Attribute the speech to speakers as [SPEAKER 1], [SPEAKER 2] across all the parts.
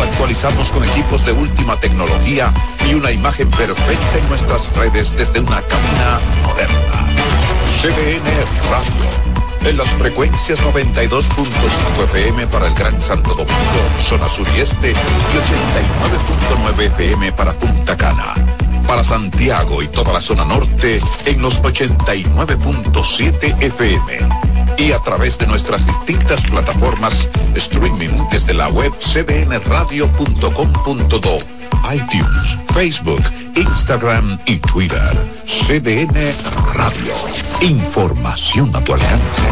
[SPEAKER 1] Actualizamos con equipos de última tecnología y una imagen perfecta en nuestras redes desde una cabina moderna. CDN Radio. En las frecuencias 92.5 FM para el Gran Santo Domingo, zona sur y este, y 89.9 FM para Punta Cana. Para Santiago y toda la zona norte en los 89.7 FM y a través de nuestras distintas plataformas streaming desde la web cdnradio.com.do, iTunes, Facebook, Instagram y Twitter. CDN Radio. Información a tu alcance.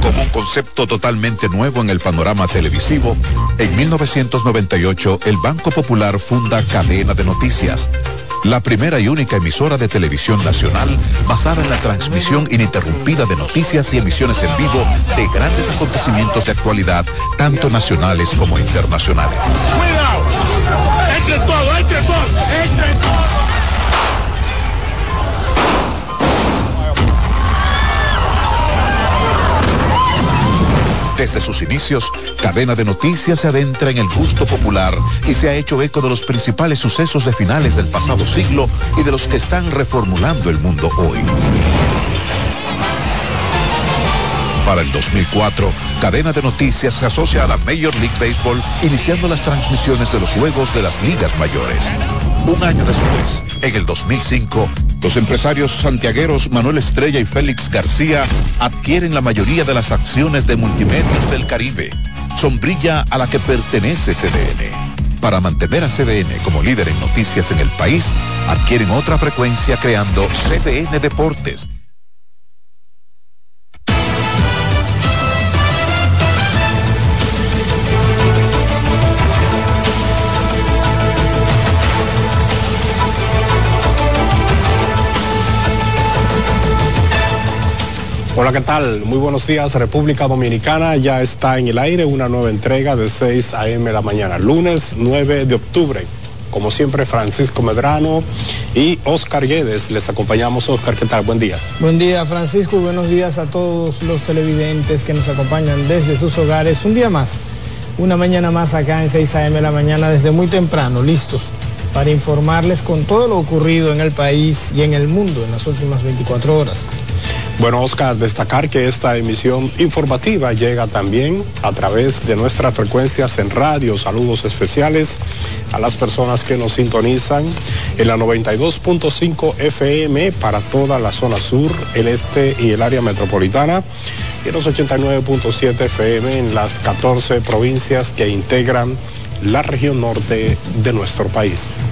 [SPEAKER 1] Como un concepto totalmente nuevo en el panorama televisivo, en 1998 el Banco Popular funda Cadena de Noticias la primera y única emisora de televisión nacional basada en la transmisión ininterrumpida de noticias y emisiones en vivo de grandes acontecimientos de actualidad, tanto nacionales como internacionales. ¡Cuidado! ¡Entre todo, entre todo, entre todo! Desde sus inicios, Cadena de Noticias se adentra en el gusto popular y se ha hecho eco de los principales sucesos de finales del pasado siglo y de los que están reformulando el mundo hoy. Para el 2004, Cadena de Noticias se asocia a la Major League Baseball, iniciando las transmisiones de los juegos de las ligas mayores. Un año después, en el 2005, los empresarios santiagueros Manuel Estrella y Félix García adquieren la mayoría de las acciones de Multimedios del Caribe, sombrilla a la que pertenece CDN. Para mantener a CDN como líder en noticias en el país, adquieren otra frecuencia creando CDN Deportes
[SPEAKER 2] ¿qué tal? Muy buenos días, República Dominicana. Ya está en el aire una nueva entrega de 6 a.m. la mañana, lunes 9 de octubre. Como siempre, Francisco Medrano y Oscar Guedes. Les acompañamos. Oscar, ¿qué tal? Buen día.
[SPEAKER 3] Buen día, Francisco, buenos días a todos los televidentes que nos acompañan desde sus hogares. Un día más, una mañana más acá en 6 a.m. la mañana, desde muy temprano, listos para informarles con todo lo ocurrido en el país y en el mundo en las últimas 24 horas.
[SPEAKER 2] Bueno, Oscar, destacar que esta emisión informativa llega también a través de nuestras frecuencias en radio. Saludos especiales a las personas que nos sintonizan en la 92.5 FM para toda la zona sur, el este y el área metropolitana y en los 89.7 FM en las 14 provincias que integran la región norte de nuestro país.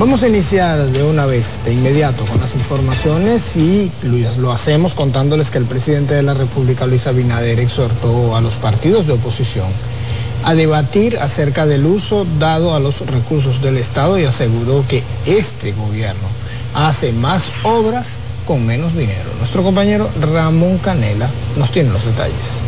[SPEAKER 3] Vamos a iniciar de una vez, de inmediato, con las informaciones y lo hacemos contándoles que el presidente de la República, Luis Abinader, exhortó a los partidos de oposición a debatir acerca del uso dado a los recursos del Estado y aseguró que este gobierno hace más obras con menos dinero. Nuestro compañero Ramón Canela nos tiene los detalles.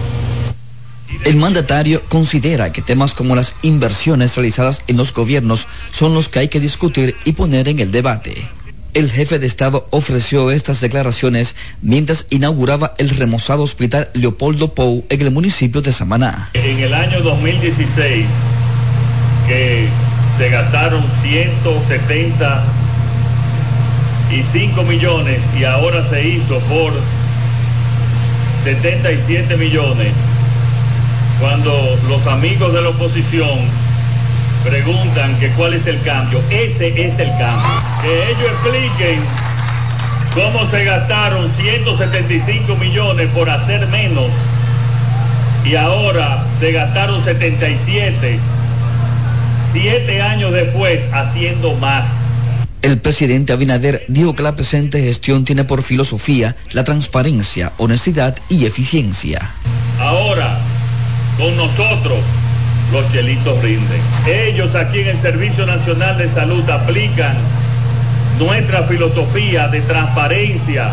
[SPEAKER 4] El mandatario considera que temas como las inversiones realizadas en los gobiernos son los que hay que discutir y poner en el debate. El jefe de Estado ofreció estas declaraciones mientras inauguraba el remozado hospital Leopoldo Pou en el municipio de Samaná.
[SPEAKER 5] En el año 2016, que se gastaron 175 millones y ahora se hizo por 77 millones, cuando los amigos de la oposición preguntan que cuál es el cambio. Ese es el cambio. Que ellos expliquen cómo se gastaron 175 millones por hacer menos y ahora se gastaron 77, siete años después haciendo más.
[SPEAKER 4] El presidente Abinader dijo que la presente gestión tiene por filosofía la transparencia, honestidad y eficiencia.
[SPEAKER 5] Con nosotros los chelitos rinden. Ellos aquí en el Servicio Nacional de Salud aplican nuestra filosofía de transparencia,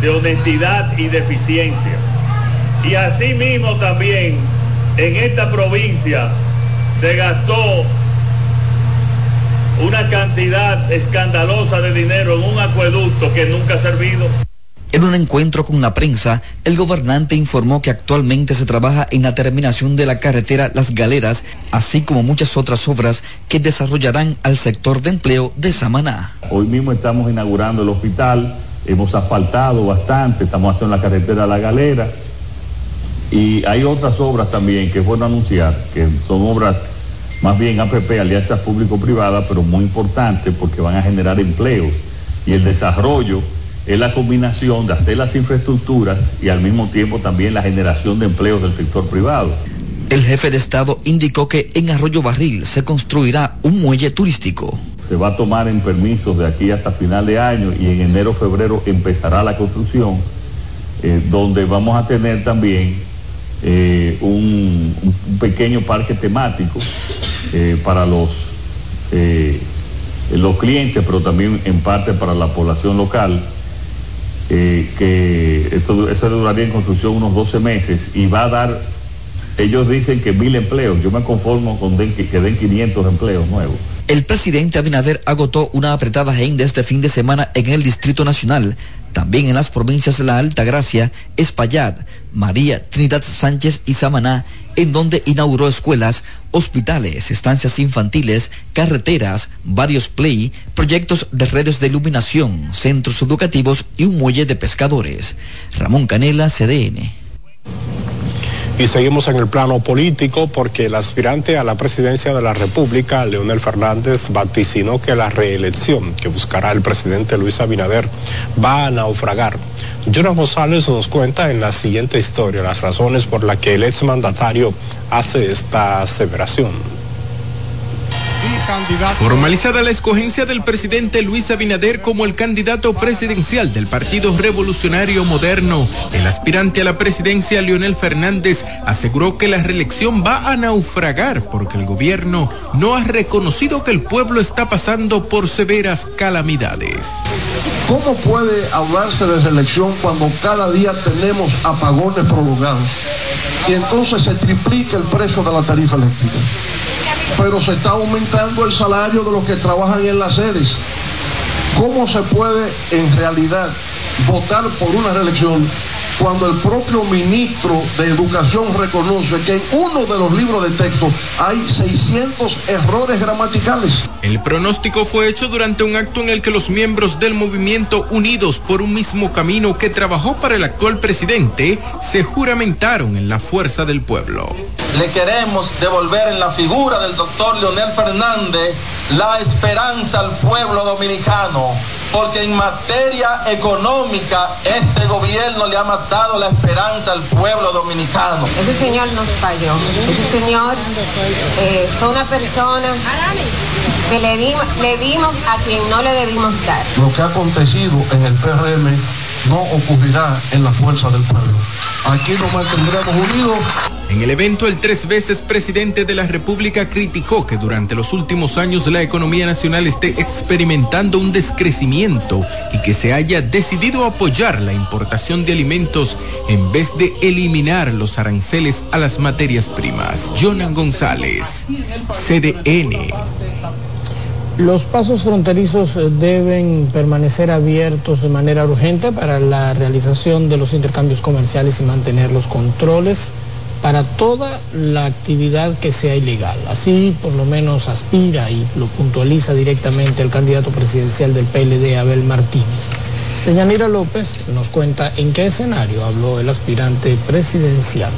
[SPEAKER 5] de honestidad y de eficiencia. Y asimismo también en esta provincia se gastó una cantidad escandalosa de dinero en un acueducto que nunca ha servido.
[SPEAKER 4] En un encuentro con la prensa, el gobernante informó que actualmente se trabaja en la terminación de la carretera Las Galeras, así como muchas otras obras que desarrollarán al sector de empleo de Samaná.
[SPEAKER 6] Hoy mismo estamos inaugurando el hospital, hemos asfaltado bastante, estamos haciendo la carretera La Galera y hay otras obras también que es bueno anunciar, que son obras más bien APP, alianzas público-privadas, pero muy importantes porque van a generar empleos y el desarrollo es la combinación de hacer las infraestructuras y al mismo tiempo también la generación de empleos del sector privado.
[SPEAKER 4] El jefe de Estado indicó que en Arroyo Barril se construirá un muelle turístico.
[SPEAKER 6] Se va a tomar en permisos de aquí hasta final de año y en enero febrero empezará la construcción, eh, donde vamos a tener también eh, un, pequeño parque temático eh, para los, los clientes, pero también en parte para la población local eh, que esto, eso duraría en construcción unos 12 meses y va a dar, ellos dicen que mil empleos, yo me conformo con que den 500 empleos nuevos.
[SPEAKER 4] El presidente Abinader agotó una apretada agenda este fin de semana en el Distrito Nacional, también en las provincias de La Alta Gracia, Espaillat, María Trinidad Sánchez y Samaná, en donde inauguró escuelas, hospitales, estancias infantiles, carreteras, varios play, proyectos de redes de iluminación, centros educativos y un muelle de pescadores. Ramón Canela, CDN.
[SPEAKER 2] Y seguimos en el plano político porque el aspirante a la presidencia de la República, Leonel Fernández, vaticinó que la reelección que buscará el presidente Luis Abinader va a naufragar. Jonas González nos cuenta en la siguiente historia las razones por las que el exmandatario hace esta aseveración.
[SPEAKER 7] Formalizada la escogencia del presidente Luis Abinader como el candidato presidencial del Partido Revolucionario Moderno, el aspirante a la presidencia Leonel Fernández aseguró que la reelección va a naufragar porque el gobierno no ha reconocido que el pueblo está pasando por severas calamidades.
[SPEAKER 8] ¿Cómo puede hablarse de reelección cuando cada día tenemos apagones prolongados y entonces se triplica el precio de la tarifa eléctrica? Pero se está aumentando el salario de los que trabajan en las sedes. ¿Cómo se puede en realidad votar por una reelección cuando el propio ministro de Educación reconoce que en uno de los libros de texto hay 600 errores gramaticales.
[SPEAKER 7] El pronóstico fue hecho durante un acto en el que los miembros del movimiento Unidos por un mismo camino que trabajó para el actual presidente se juramentaron en la fuerza del pueblo.
[SPEAKER 9] Le queremos devolver en la figura del doctor Leonel Fernández la esperanza al pueblo dominicano porque en materia económica este gobierno le ha matado la esperanza al pueblo dominicano.
[SPEAKER 10] Ese señor nos falló. Ese señor eh, fue una persona que le, le dimos a quien no le debimos dar.
[SPEAKER 8] Lo que ha acontecido en el PRM no ocurrirá en la fuerza del pueblo. Aquí nos mantendremos unidos.
[SPEAKER 7] En el evento, el tres veces presidente de la República criticó que durante los últimos años la economía nacional esté experimentando un descrecimiento y que se haya decidido apoyar la importación de alimentos en vez de eliminar los aranceles a las materias primas. Jonan González, CDN.
[SPEAKER 3] Los pasos fronterizos eh, deben permanecer abiertos de manera urgente para la realización de los intercambios comerciales y mantener los controles para toda la actividad que sea ilegal. Así por lo menos aspira y lo puntualiza directamente el candidato presidencial del PLD, Abel Martínez. Señanira López nos cuenta en qué escenario habló el aspirante presidencial.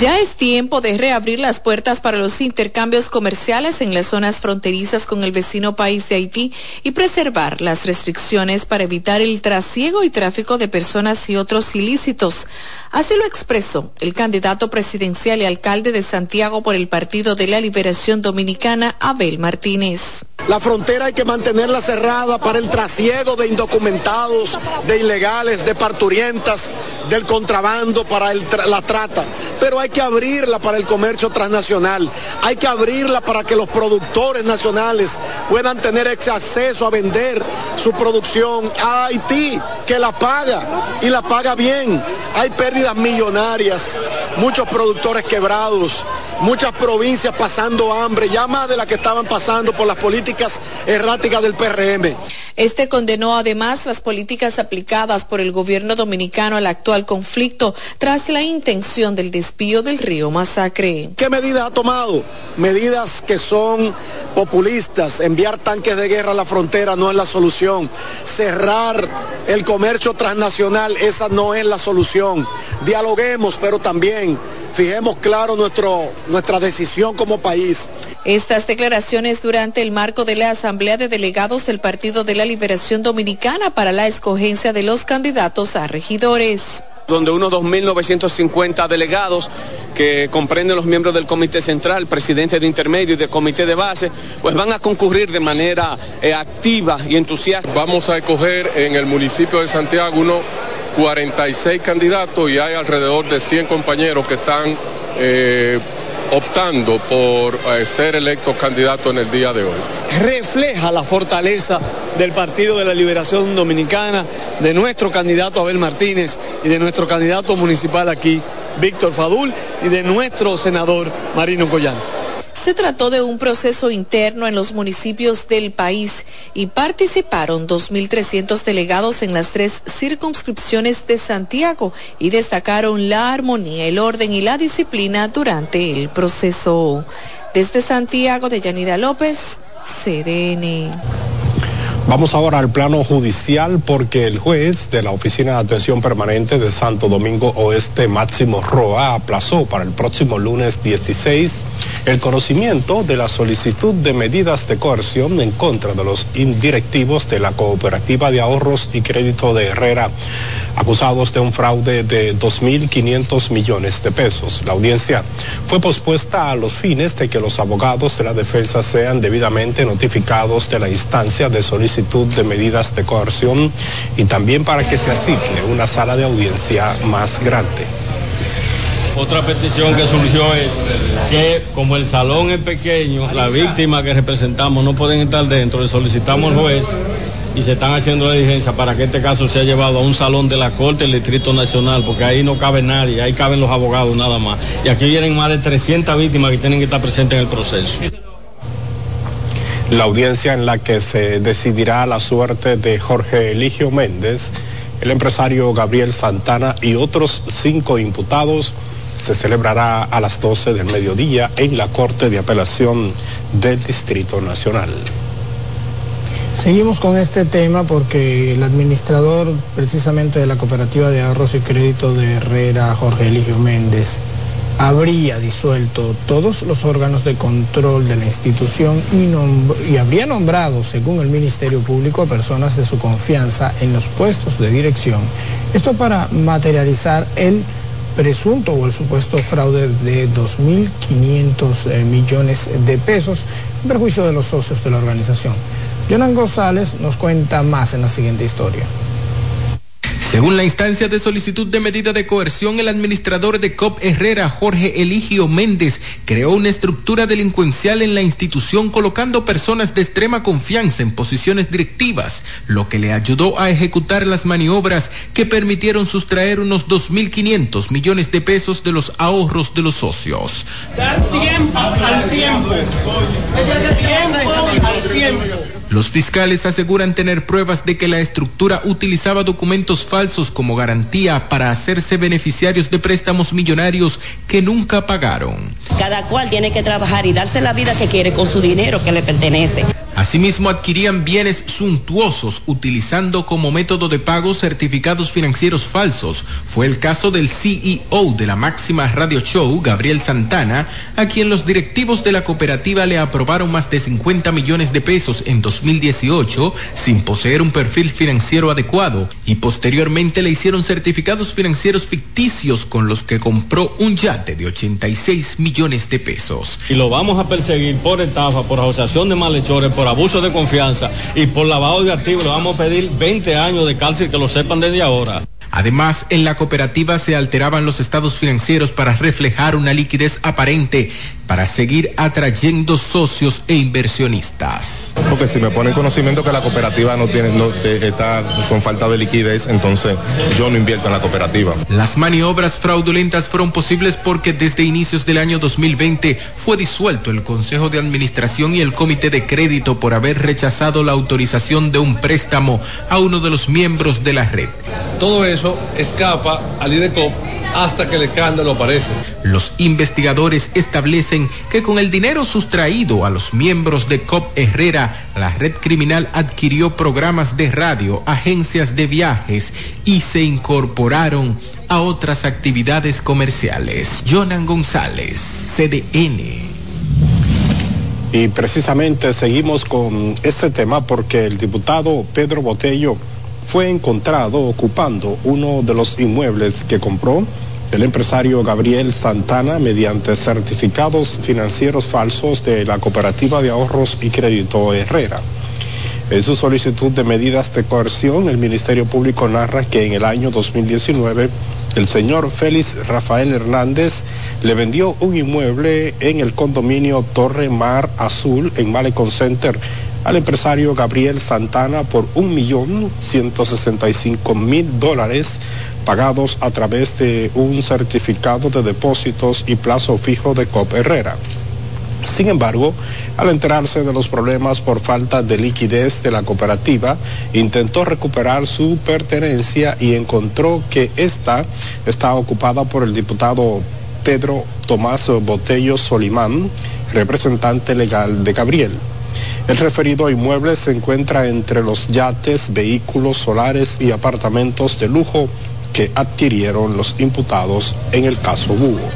[SPEAKER 11] Ya es tiempo de reabrir las puertas para los intercambios comerciales en las zonas fronterizas con el vecino país de Haití y preservar las restricciones para evitar el trasiego y tráfico de personas y otros ilícitos. Así lo expresó el candidato presidencial y alcalde de Santiago por el Partido de la Liberación Dominicana, Abel Martínez.
[SPEAKER 12] La frontera hay que mantenerla cerrada para el trasiego de indocumentados, de ilegales, de parturientas, del contrabando, para la trata. Pero que abrirla para el comercio transnacional. Hay que abrirla para que los productores nacionales puedan tener ese acceso a vender su producción a Haití, que la paga y la paga bien. Hay pérdidas millonarias, muchos productores quebrados, muchas provincias pasando hambre, ya más de las que estaban pasando por las políticas erráticas del PRM.
[SPEAKER 11] Este condenó además las políticas aplicadas por el gobierno dominicano al actual conflicto tras la intención del desvío del río Masacre.
[SPEAKER 12] ¿Qué medidas ha tomado? Medidas que son populistas. Enviar tanques de guerra a la frontera no es la solución. Cerrar el comercio transnacional, esa no es la solución. Dialoguemos, pero también fijemos claro nuestro, nuestra decisión como país.
[SPEAKER 11] Estas declaraciones durante el marco de la Asamblea de Delegados del Partido de la Liberación Dominicana para la escogencia de los candidatos a regidores
[SPEAKER 13] donde unos 2.950 delegados que comprenden los miembros del Comité Central, presidente de intermedio y del Comité de Base, pues van a concurrir de manera eh, activa y entusiasta.
[SPEAKER 14] Vamos a escoger en el municipio de Santiago unos 46 candidatos y hay alrededor de 100 compañeros que están eh, optando por eh, ser electos candidatos en el día de hoy.
[SPEAKER 15] Refleja la fortaleza del Partido de la Liberación Dominicana, de nuestro candidato Abel Martínez y de nuestro candidato municipal aquí, Víctor Fadul, y de nuestro senador Marino Collante.
[SPEAKER 11] Se trató de un proceso interno en los municipios del país y participaron 2.300 delegados en las tres circunscripciones de Santiago y destacaron la armonía, el orden y la disciplina durante el proceso. Desde Santiago de Yanira López, CDN.
[SPEAKER 2] Vamos ahora al plano judicial porque el juez de la Oficina de Atención Permanente de Santo Domingo Oeste, Máximo Roa, aplazó para el próximo lunes 16 el conocimiento de la solicitud de medidas de coerción en contra de los indirectivos de la Cooperativa de Ahorros y Crédito de Herrera, acusados de un fraude de 2.500 millones de pesos. La audiencia fue pospuesta a los fines de que los abogados de la defensa sean debidamente notificados de la instancia de solicitud de medidas de coerción y también para que se asigne una sala de audiencia más grande.
[SPEAKER 16] Otra petición que surgió es que como el salón es pequeño, la víctima que representamos no pueden estar dentro, le solicitamos al juez y se están haciendo la diligencia para que este caso sea llevado a un salón de la Corte del Distrito Nacional, porque ahí no cabe nadie, ahí caben los abogados nada más. Y aquí vienen más de 300 víctimas que tienen que estar presentes en el proceso.
[SPEAKER 2] La audiencia en la que se decidirá la suerte de Jorge Eligio Méndez, el empresario Gabriel Santana y otros cinco imputados se celebrará a las 12 del mediodía en la Corte de Apelación del Distrito Nacional.
[SPEAKER 3] Seguimos con este tema porque el administrador precisamente de la Cooperativa de Ahorros y Crédito de Herrera, Jorge Eligio Méndez, habría disuelto todos los órganos de control de la institución y, habría nombrado, según el Ministerio Público, a personas de su confianza en los puestos de dirección. Esto para materializar el presunto o el supuesto fraude de 2.500 eh, millones de pesos en perjuicio de los socios de la organización. Jonan González nos cuenta más en la siguiente historia.
[SPEAKER 7] Según la instancia de solicitud de medida de coerción, el administrador de COP Herrera, Jorge Eligio Méndez, creó una estructura delincuencial en la institución colocando personas de extrema confianza en posiciones directivas, lo que le ayudó a ejecutar las maniobras que permitieron sustraer unos 2.500 millones de pesos de los ahorros de los socios.
[SPEAKER 17] Dar tiempo al tiempo. Al tiempo.
[SPEAKER 7] Los fiscales aseguran tener pruebas de que la estructura utilizaba documentos falsos como garantía para hacerse beneficiarios de préstamos millonarios que nunca pagaron.
[SPEAKER 18] Cada cual tiene que trabajar y darse la vida que quiere con su dinero que le pertenece.
[SPEAKER 7] Asimismo, adquirían bienes suntuosos utilizando como método de pago certificados financieros falsos. Fue el caso del CEO de la máxima radio show, Gabriel Santana, a quien los directivos de la cooperativa le aprobaron más de 50 millones de pesos en 2018 sin poseer un perfil financiero adecuado y posteriormente le hicieron certificados financieros ficticios con los que compró un yate de 86 millones de pesos.
[SPEAKER 16] Y lo vamos a perseguir por estafa, por asociación de malhechores, por abuso de confianza y por lavado de activos le vamos a pedir 20 años de cárcel que lo sepan desde ahora.
[SPEAKER 7] Además, en la cooperativa se alteraban los estados financieros para reflejar una liquidez aparente para seguir atrayendo socios e inversionistas.
[SPEAKER 19] Porque si me pone en conocimiento que la cooperativa no tiene, no está con falta de liquidez, entonces yo no invierto en la cooperativa.
[SPEAKER 7] Las maniobras fraudulentas fueron posibles porque desde inicios del año 2020 fue disuelto el Consejo de Administración y el Comité de Crédito por haber rechazado la autorización de un préstamo a uno de los miembros de la red.
[SPEAKER 20] Todo eso escapa al IDECOP hasta que el escándalo aparece.
[SPEAKER 7] Los investigadores establecen que con el dinero sustraído a los miembros de COP Herrera, la red criminal adquirió programas de radio, agencias de viajes y se incorporaron a otras actividades comerciales. Jonan González, CDN.
[SPEAKER 2] Y precisamente seguimos con este tema porque el diputado Pedro Botello fue encontrado ocupando uno de los inmuebles que compró el empresario Gabriel Santana mediante certificados financieros falsos de la Cooperativa de Ahorros y Crédito Herrera. En su solicitud de medidas de coerción, el Ministerio Público narra que en el año 2019 el señor Félix Rafael Hernández le vendió un inmueble en el condominio Torre Mar Azul en Malecon Center al empresario Gabriel Santana por un millón ciento sesenta y cinco mil dólares pagados a través de un certificado de depósitos y plazo fijo de COP Herrera. Sin embargo, al enterarse de los problemas por falta de liquidez de la cooperativa, intentó recuperar su pertenencia y encontró que esta está ocupada por el diputado Pedro Tomás Botello Solimán, representante legal de Gabriel. El referido inmueble se encuentra entre los yates, vehículos solares y apartamentos de lujo que adquirieron los imputados en el caso Hugo.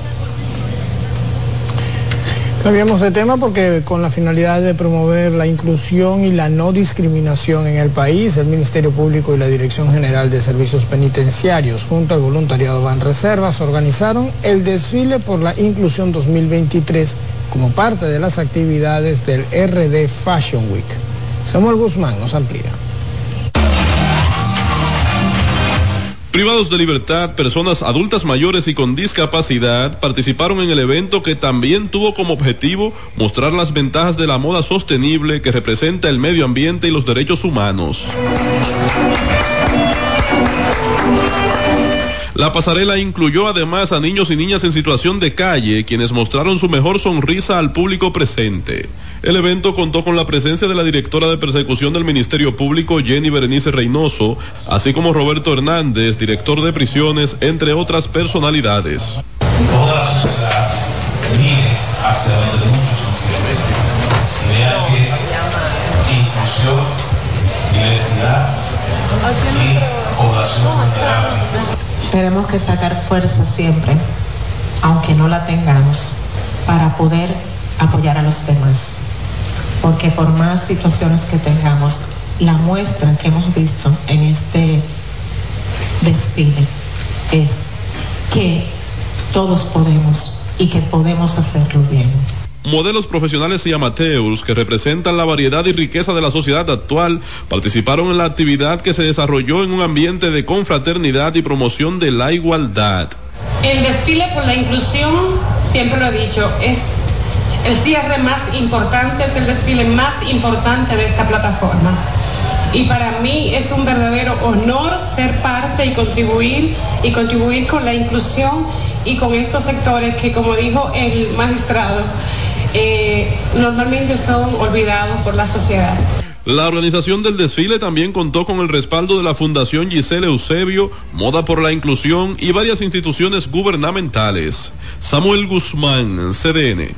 [SPEAKER 3] Cambiamos de tema porque con la finalidad de promover la inclusión y la no discriminación en el país, el Ministerio Público y la Dirección General de Servicios Penitenciarios junto al voluntariado Van Reservas organizaron el desfile por la inclusión 2023 como parte de las actividades del RD Fashion Week. Samuel Guzmán nos amplía.
[SPEAKER 21] Privados de libertad, personas adultas mayores y con discapacidad participaron en el evento que también tuvo como objetivo mostrar las ventajas de la moda sostenible que representa el medio ambiente y los derechos humanos. La pasarela incluyó además a niños y niñas en situación de calle, quienes mostraron su mejor sonrisa al público presente. El evento contó con la presencia de la directora de persecución del Ministerio Público, Jenny Berenice Reynoso, así como Roberto Hernández, director de prisiones, entre otras personalidades.
[SPEAKER 22] Toda la sociedad mire hacia donde muchos y vean que inclusión, diversidad y población vulnerable
[SPEAKER 23] tenemos que sacar fuerza siempre, aunque no la tengamos, para poder apoyar a los demás. Porque por más situaciones que tengamos, la muestra que hemos visto en este desfile es que todos podemos y que podemos hacerlo bien
[SPEAKER 21] modelos profesionales y amateurs que representan la variedad y riqueza de la sociedad actual participaron en la actividad que se desarrolló en un ambiente de confraternidad y promoción de la igualdad.
[SPEAKER 24] El desfile por la inclusión, siempre lo he dicho, es el cierre más importante, es el desfile más importante de esta plataforma. Y para mí es un verdadero honor ser parte y contribuir y contribuir con la inclusión y con estos sectores que, como dijo el magistrado, eh, normalmente son olvidados por la sociedad.
[SPEAKER 21] La organización del desfile también contó con el respaldo de la Fundación Giselle Eusebio, Moda por la Inclusión y varias instituciones gubernamentales. Samuel Guzmán, CDN.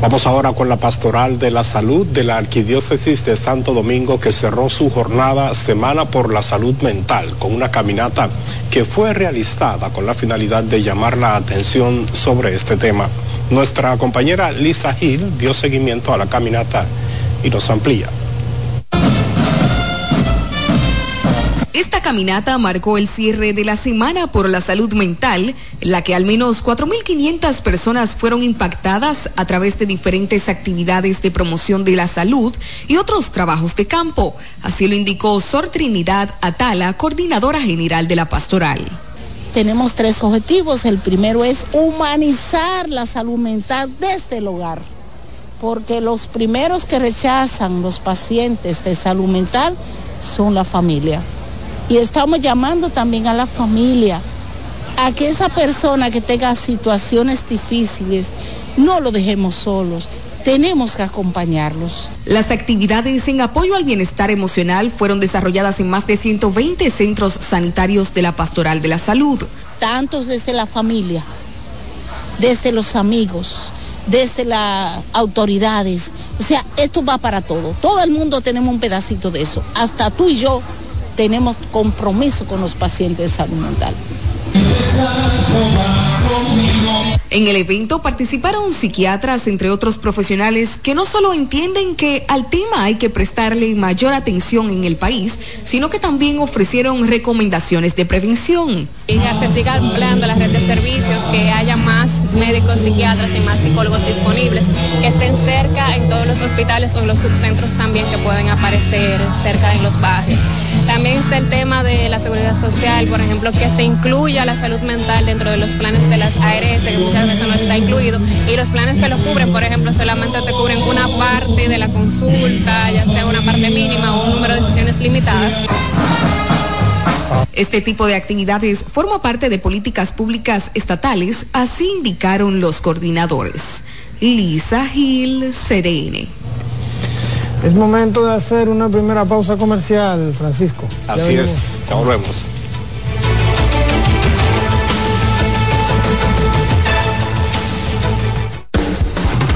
[SPEAKER 2] Vamos ahora con la pastoral de la salud de la Arquidiócesis de Santo Domingo que cerró su jornada Semana por la Salud Mental con una caminata que fue realizada con la finalidad de llamar la atención sobre este tema. Nuestra compañera Lisa Hill dio seguimiento a la caminata y nos amplía.
[SPEAKER 25] Esta caminata marcó el cierre de la Semana por la Salud Mental, en la que al menos 4.500 personas fueron impactadas a través de diferentes actividades de promoción de la salud y otros trabajos de campo. Así lo indicó Sor Trinidad Atala, coordinadora general de la pastoral.
[SPEAKER 26] Tenemos tres objetivos. El primero es humanizar la salud mental desde el hogar, porque los primeros que rechazan los pacientes de salud mental son la familia. Y estamos llamando también a la familia a que esa persona que tenga situaciones difíciles no lo dejemos solos. Tenemos que acompañarlos.
[SPEAKER 25] Las actividades en apoyo al bienestar emocional fueron desarrolladas en más de 120 centros sanitarios de la Pastoral de la Salud.
[SPEAKER 26] Tantos desde la familia, desde los amigos, desde las autoridades. O sea, esto va para todo. Todo el mundo tenemos un pedacito de eso. Hasta tú y yo tenemos compromiso con los pacientes de salud mental.
[SPEAKER 25] En el evento participaron psiquiatras, entre otros profesionales, que no solo entienden que al tema hay que prestarle mayor atención en el país, sino que también ofrecieron recomendaciones de prevención.
[SPEAKER 10] Y se siga ampliando la red de servicios, que haya más médicos, psiquiatras y más psicólogos disponibles, que estén cerca en todos los hospitales o en los subcentros también que pueden aparecer cerca en los barrios. También está el tema de la seguridad social, por ejemplo, que se incluya la salud mental dentro de los planes de las ARS, que muchas veces no está incluido, y los planes que lo cubren, por ejemplo, solamente te cubren una parte de la consulta, ya sea una parte mínima o un número de sesiones limitadas.
[SPEAKER 25] Este tipo de actividades forma parte de políticas públicas estatales, así indicaron los coordinadores. Lisa Gil, CDN.
[SPEAKER 3] Es momento de hacer una primera pausa comercial, Francisco.
[SPEAKER 2] Así es, ya volvemos.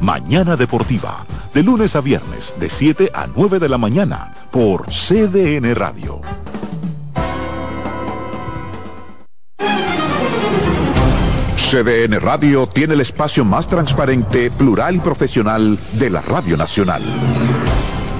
[SPEAKER 1] Mañana Deportiva, de lunes a viernes, de 7 a 9 de la mañana, por CDN Radio. CDN Radio tiene el espacio más transparente, plural y profesional de la Radio Nacional.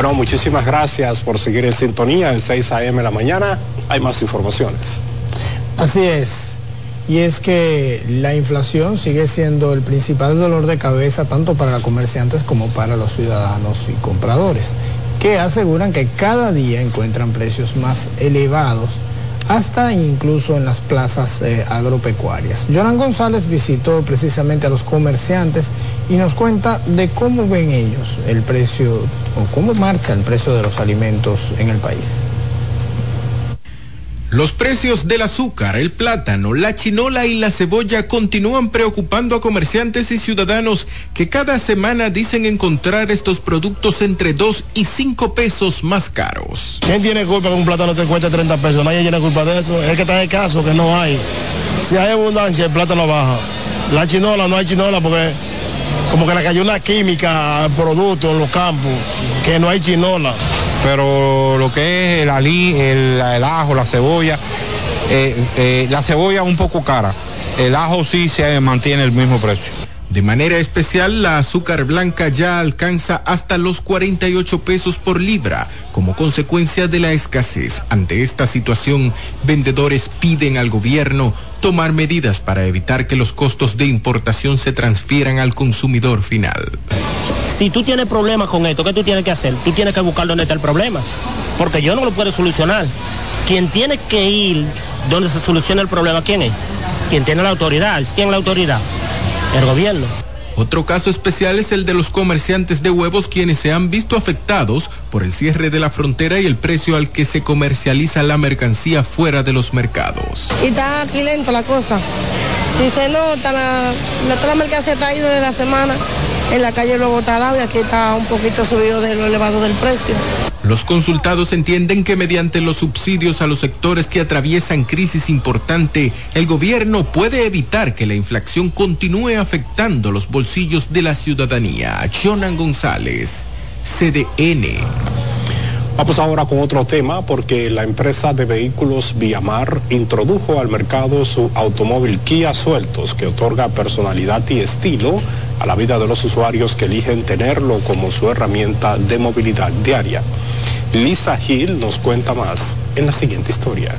[SPEAKER 2] Bueno, muchísimas gracias por seguir en sintonía en 6 a.m. la mañana. Hay más informaciones.
[SPEAKER 3] Así es. Y es que la inflación sigue siendo el principal dolor de cabeza tanto para los comerciantes como para los ciudadanos y compradores, que aseguran que cada día encuentran precios más elevados hasta incluso en las plazas eh, agropecuarias. Jonan González visitó precisamente a los comerciantes y nos cuenta de cómo ven ellos el precio o cómo marcha el precio de los alimentos en el país.
[SPEAKER 7] Los precios del azúcar, el plátano, la chinola y la cebolla continúan preocupando a comerciantes y ciudadanos que cada semana dicen encontrar estos productos entre 2 y 5 pesos más caros.
[SPEAKER 27] ¿Quién tiene culpa que un plátano te cueste 30 pesos? Nadie tiene culpa de eso. Es que está en caso que no hay. Si hay abundancia, el plátano baja. La chinola no hay chinola porque como que le cayó una química al producto en los campos, que no hay chinola
[SPEAKER 28] pero lo que es el alí, el, el ajo, la cebolla, eh, eh, la cebolla un poco cara, el ajo sí se mantiene el mismo precio.
[SPEAKER 7] De manera especial, la azúcar blanca ya alcanza hasta los 48 pesos por libra, como consecuencia de la escasez. Ante esta situación, vendedores piden al gobierno tomar medidas para evitar que los costos de importación se transfieran al consumidor final.
[SPEAKER 29] Si tú tienes problemas con esto, ¿qué tú tienes que hacer? Tú tienes que buscar dónde está el problema, porque yo no lo puedo solucionar. Quien tiene que ir donde se soluciona el problema, ¿quién es? Quien tiene la autoridad. ¿Quién es la autoridad? el gobierno.
[SPEAKER 7] Otro caso especial es el de los comerciantes de huevos quienes se han visto afectados por el cierre de la frontera y el precio al que se comercializa la mercancía fuera de los mercados.
[SPEAKER 30] Y está aquí lento la cosa. Si se nota, la, la, mercancía está ahí desde la semana. En la calle está dado y aquí está un poquito subido de lo elevado del precio.
[SPEAKER 7] Los consultados entienden que mediante los subsidios a los sectores que atraviesan crisis importante, el gobierno puede evitar que la inflación continúe afectando los bolsillos de la ciudadanía. Jonan González, CDN.
[SPEAKER 2] Vamos ahora con otro tema porque la empresa de vehículos Viamar introdujo al mercado su automóvil Kia Sueltos que otorga personalidad y estilo a la vida de los usuarios que eligen tenerlo como su herramienta de movilidad diaria. Lisa Hill nos cuenta más en la siguiente historia.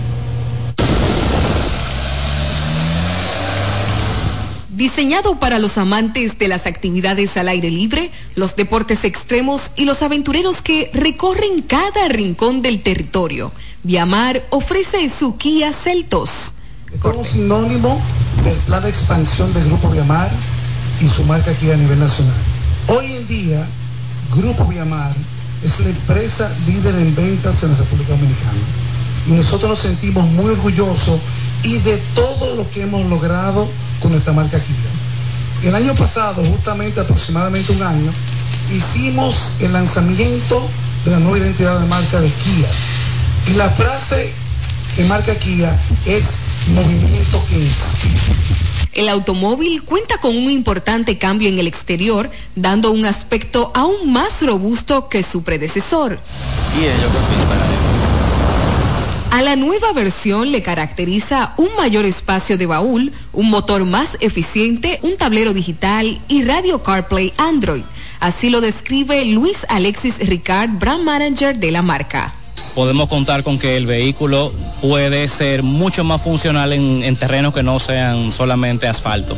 [SPEAKER 25] Diseñado para los amantes de las actividades al aire libre, los deportes extremos y los aventureros que recorren cada rincón del territorio, Viamar ofrece su Kia Celtos.
[SPEAKER 31] Como sinónimo del plan de expansión del Grupo Viamar y su marca Kia a nivel nacional. Hoy en día, Grupo Viamar es la empresa líder en ventas en la República Dominicana. Y nosotros nos sentimos muy orgullosos y de todo lo que hemos logrado con esta marca Kia. El año pasado, justamente aproximadamente un año, hicimos el lanzamiento de la nueva identidad de marca de Kia. Y la frase que marca Kia es movimiento que inspira.
[SPEAKER 25] El automóvil cuenta con un importante cambio en el exterior, dando un aspecto aún más robusto que su predecesor. A la nueva versión le caracteriza un mayor espacio de baúl, un motor más eficiente, un tablero digital y radio CarPlay Android. Así lo describe Luis Alexis Ricard, brand manager de la marca
[SPEAKER 32] podemos contar con que el vehículo puede ser mucho más funcional en, en terrenos que no sean solamente asfalto.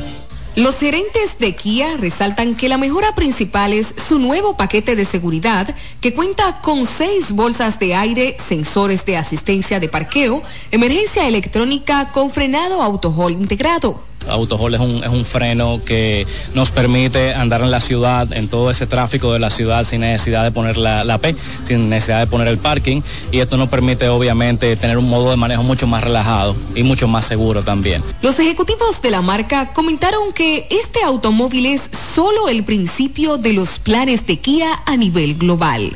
[SPEAKER 25] Los gerentes de Kia resaltan que la mejora principal es su nuevo paquete de seguridad que cuenta con seis bolsas de aire, sensores de asistencia de parqueo, emergencia electrónica con frenado auto integrado.
[SPEAKER 32] Autohol es un, es un freno que nos permite andar en la ciudad, en todo ese tráfico de la ciudad sin necesidad de poner la, la, P, sin necesidad de poner el parking y esto nos permite obviamente tener un modo de manejo mucho más relajado y mucho más seguro también.
[SPEAKER 25] Los ejecutivos de la marca comentaron que este automóvil es solo el principio de los planes de Kia a nivel global.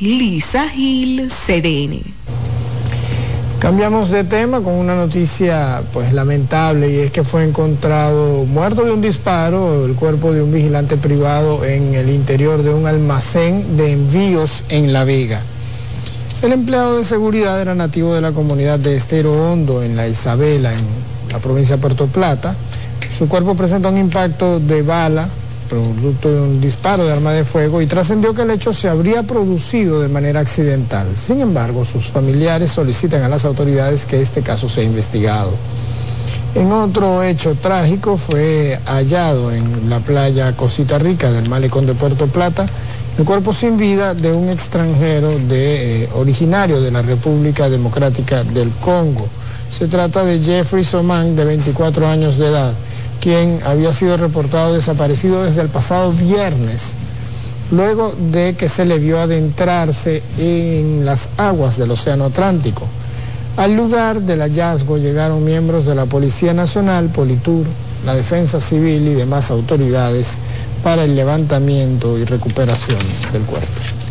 [SPEAKER 25] Lisa Gil, CDN.
[SPEAKER 3] Cambiamos de tema con una noticia pues lamentable y es que fue encontrado muerto de un disparo el cuerpo de un vigilante privado en el interior de un almacén de envíos en La Vega. El empleado de seguridad era nativo de la comunidad de Estero Hondo en la Isabela, en la provincia de Puerto Plata. Su cuerpo presenta un impacto de bala producto de un disparo de arma de fuego y trascendió que el hecho se habría producido de manera accidental. Sin embargo, sus familiares solicitan a las autoridades que este caso sea investigado. En otro hecho trágico fue hallado en la playa Cosita Rica del malecón de Puerto Plata el cuerpo sin vida de un extranjero de, eh, originario de la República Democrática del Congo. Se trata de Jeffrey Soman, de 24 años de edad quien había sido reportado desaparecido desde el pasado viernes, luego de que se le vio adentrarse en las aguas del Océano Atlántico. Al lugar del hallazgo llegaron miembros de la Policía Nacional, Politur, la Defensa Civil y demás autoridades para el levantamiento y recuperación del cuerpo.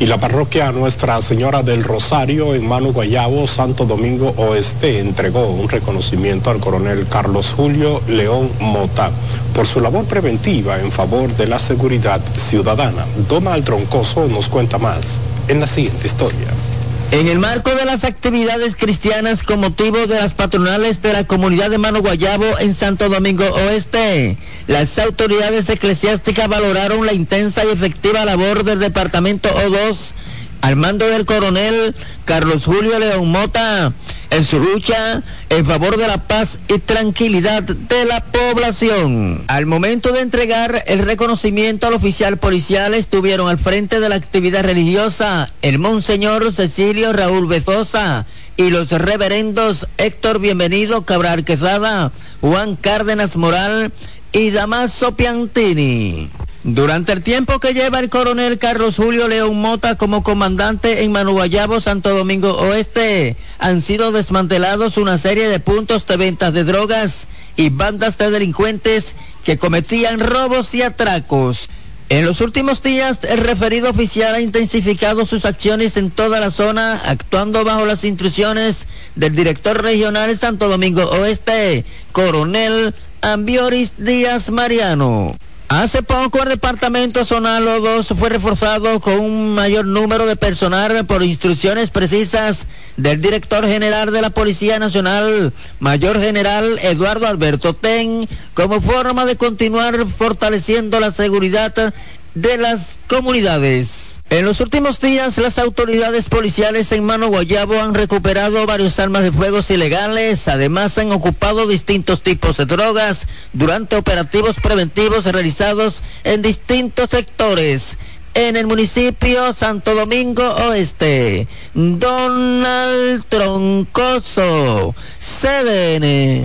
[SPEAKER 2] Y la parroquia Nuestra Señora del Rosario en Mano Guayabo, Santo Domingo Oeste, entregó un reconocimiento al coronel Carlos Julio León Mota por su labor preventiva en favor de la seguridad ciudadana. Donald Troncoso nos cuenta más en la siguiente historia.
[SPEAKER 33] En el marco de las actividades cristianas con motivo de las patronales de la comunidad de Mano Guayabo en Santo Domingo Oeste, las autoridades eclesiásticas valoraron la intensa y efectiva labor del Departamento O2 al mando del coronel Carlos Julio León Mota en su lucha en favor de la paz y tranquilidad de la población. Al momento de entregar el reconocimiento al oficial policial estuvieron al frente de la actividad religiosa el monseñor Cecilio Raúl Bezosa y los reverendos Héctor Bienvenido Cabral Quesada, Juan Cárdenas Moral y Damaso Piantini. Durante el tiempo que lleva el coronel Carlos Julio León Mota como comandante en Manuguayabo, Santo Domingo Oeste, han sido desmantelados una serie de puntos de ventas de drogas y bandas de delincuentes que cometían robos y atracos. En los últimos días, el referido oficial ha intensificado sus acciones en toda la zona, actuando bajo las instrucciones del director regional Santo Domingo Oeste, coronel Ambioris Díaz Mariano. Hace poco el departamento Sonalo 2 fue reforzado con un mayor número de personal por instrucciones precisas del director general de la Policía Nacional, Mayor General Eduardo Alberto Ten, como forma de continuar fortaleciendo la seguridad de las comunidades. En los últimos días, las autoridades policiales en Mano Guayabo han recuperado varios armas de fuego ilegales. Además, han ocupado distintos tipos de drogas durante operativos preventivos realizados en distintos sectores. En el municipio Santo Domingo Oeste, Donald Troncoso, CDN.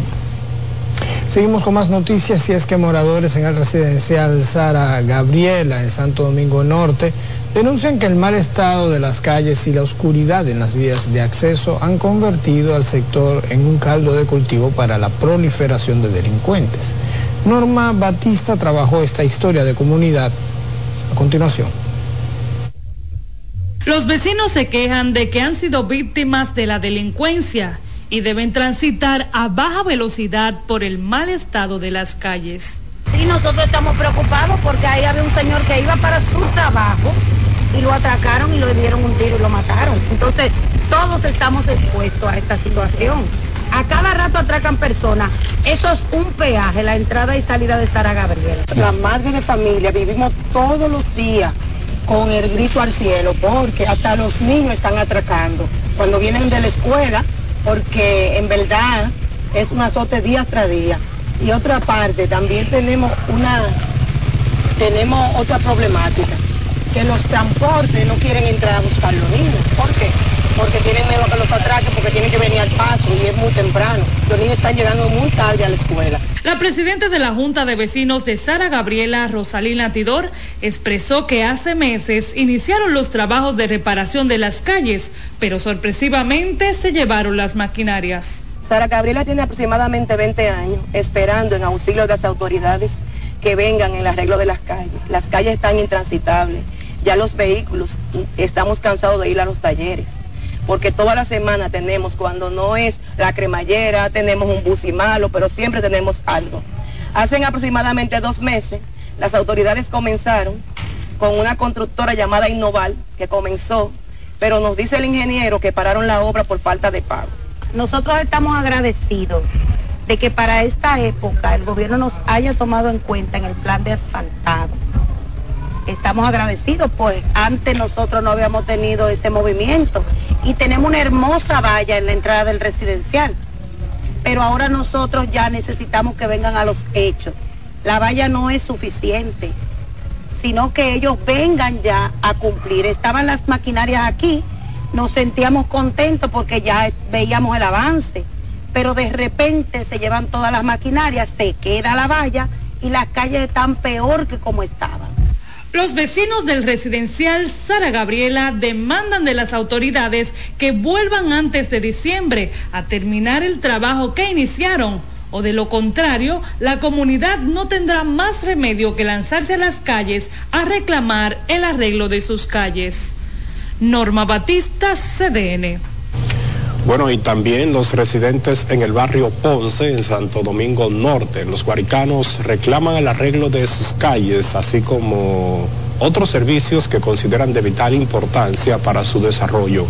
[SPEAKER 3] Seguimos con más noticias y es que moradores en el residencial Sara Gabriela en Santo Domingo Norte denuncian que el mal estado de las calles y la oscuridad en las vías de acceso han convertido al sector en un caldo de cultivo para la proliferación de delincuentes. Norma Batista trabajó esta historia de comunidad a continuación.
[SPEAKER 34] Los vecinos se quejan de que han sido víctimas de la delincuencia y deben transitar a baja velocidad por el mal estado de las calles.
[SPEAKER 35] Sí, nosotros estamos preocupados porque ahí había un señor que iba para su trabajo y lo atracaron y lo dieron un tiro y lo mataron. Entonces, todos estamos expuestos a esta situación. A cada rato atracan personas. Eso es un peaje, la entrada y salida de Sara Gabriela.
[SPEAKER 36] La madre de familia vivimos todos los días con el grito al cielo porque hasta los niños están atracando. Cuando vienen de la escuela, porque en verdad es un azote día tras día. Y otra parte, también tenemos una, tenemos otra problemática que los transportes no quieren entrar a buscar los niños. ¿Por qué? Porque tienen miedo que los atraquen, porque tienen que venir al paso y es muy temprano. Los niños están llegando muy tarde a la escuela.
[SPEAKER 34] La presidenta de la Junta de Vecinos de Sara Gabriela, Rosalina Tidor, expresó que hace meses iniciaron los trabajos de reparación de las calles, pero sorpresivamente se llevaron las maquinarias.
[SPEAKER 36] Sara Gabriela tiene aproximadamente 20 años esperando en auxilio de las autoridades que vengan en el arreglo de las calles. Las calles están intransitables ya los vehículos estamos cansados de ir a los talleres, porque toda la semana tenemos, cuando no es la cremallera, tenemos un bus y malo, pero siempre tenemos algo. Hace aproximadamente dos meses, las autoridades comenzaron con una constructora llamada Innoval, que comenzó, pero nos dice el ingeniero que pararon la obra por falta de pago.
[SPEAKER 35] Nosotros estamos agradecidos de que para esta época el gobierno nos haya tomado en cuenta en el plan de asfaltado estamos agradecidos, pues antes nosotros no habíamos tenido ese movimiento y tenemos una hermosa valla en la entrada del residencial. Pero ahora nosotros ya necesitamos que vengan a los hechos. La valla no es suficiente, sino que ellos vengan ya a cumplir. Estaban las maquinarias aquí, nos sentíamos contentos porque ya veíamos el avance, pero de repente se llevan todas las maquinarias, se queda la valla y las calles están peor que como estaban.
[SPEAKER 34] Los vecinos del residencial Sara Gabriela demandan de las autoridades que vuelvan antes de diciembre a terminar el trabajo que iniciaron o de lo contrario, la comunidad no tendrá más remedio que lanzarse a las calles a reclamar el arreglo de sus calles. Norma Batista, CDN.
[SPEAKER 2] Bueno, y también los residentes en el barrio Ponce, en Santo Domingo Norte, los guaricanos reclaman el arreglo de sus calles, así como otros servicios que consideran de vital importancia para su desarrollo.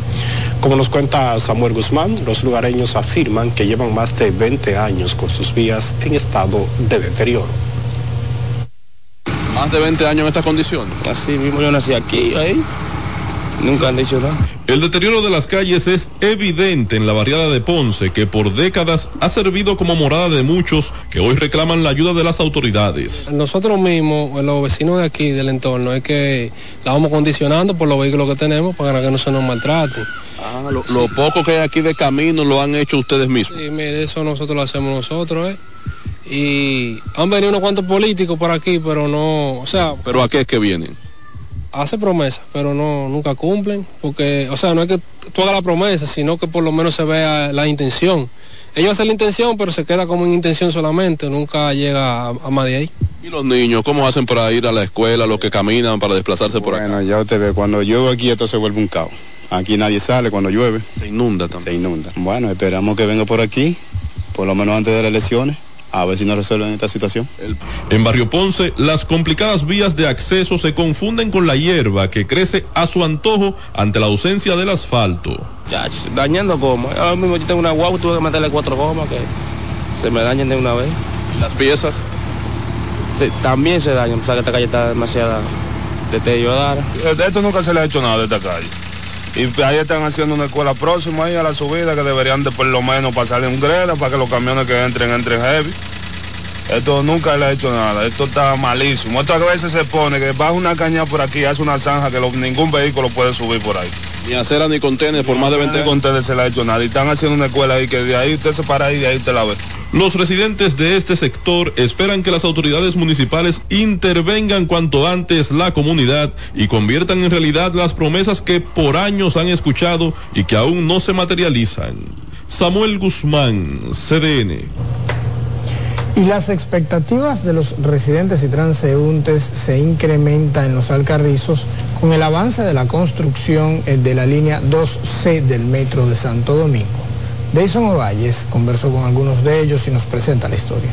[SPEAKER 2] Como nos cuenta Samuel Guzmán, los lugareños afirman que llevan más de 20 años con sus vías en estado de deterioro.
[SPEAKER 21] Más de 20 años en esta condición.
[SPEAKER 37] Así mismo yo nací aquí, ahí. Nunca han dicho nada.
[SPEAKER 21] El deterioro de las calles es evidente en la barriada de Ponce, que por décadas ha servido como morada de muchos que hoy reclaman la ayuda de las autoridades.
[SPEAKER 38] Nosotros mismos, los vecinos de aquí, del entorno, es que la vamos condicionando por los vehículos que tenemos para que no se nos maltraten.
[SPEAKER 21] Ah, lo, lo poco que hay aquí de camino lo han hecho ustedes mismos.
[SPEAKER 38] Sí, mire, eso nosotros lo hacemos nosotros, ¿eh? Y han venido unos cuantos políticos por aquí, pero no, o sea...
[SPEAKER 21] ¿Pero a qué es que vienen?
[SPEAKER 38] Hace promesas, pero no nunca cumplen, porque, o sea, no es que tú hagas la promesa, sino que por lo menos se vea la intención. Ellos hacen la intención, pero se queda como en intención solamente, nunca llega a, más de ahí.
[SPEAKER 21] ¿Y los niños cómo hacen para ir a la escuela, los que caminan para desplazarse por acá?
[SPEAKER 39] Bueno, ya usted ve, cuando llueve aquí esto se vuelve un caos. Aquí nadie sale cuando llueve.
[SPEAKER 21] Se inunda también.
[SPEAKER 39] Se inunda. Bueno, esperamos que venga por aquí, por lo menos antes de las elecciones a ver si nos resuelven esta situación.
[SPEAKER 21] En Barrio Ponce, las complicadas vías de acceso se confunden con la hierba que crece a su antojo ante la ausencia del asfalto.
[SPEAKER 37] Ya, dañando gomas. Ahora mismo yo tengo una guagua, tuve que meterle cuatro gomas que se me dañen de una vez.
[SPEAKER 21] ¿Las piezas?
[SPEAKER 37] Sí, también se dañan, o sea que esta calle está demasiada deteriorada.
[SPEAKER 40] De esto nunca se le ha hecho nada de esta calle. Y ahí están haciendo una escuela próxima ahí a la subida que deberían de por lo menos pasarle un greda para que los camiones que entren entren heavy. Esto nunca le ha hecho nada, esto está malísimo. Esto a veces se pone que baja una caña por aquí, hace una zanja que ningún vehículo puede subir por ahí.
[SPEAKER 21] Ni acera ni contenes por más de 20
[SPEAKER 40] contenes se le ha hecho nada. Y están haciendo una escuela ahí que de ahí usted se para ahí y de ahí te la ve.
[SPEAKER 21] Los residentes de este sector esperan que las autoridades municipales intervengan cuanto antes la comunidad y conviertan en realidad las promesas que por años han escuchado y que aún no se materializan. Samuel Guzmán, CDN.
[SPEAKER 3] Y las expectativas de los residentes y transeúntes se incrementan en los Alcarrizos con el avance de la construcción eh, de la línea 2C del Metro de Santo Domingo. Deison Ovalles conversó con algunos de ellos y nos presenta la historia.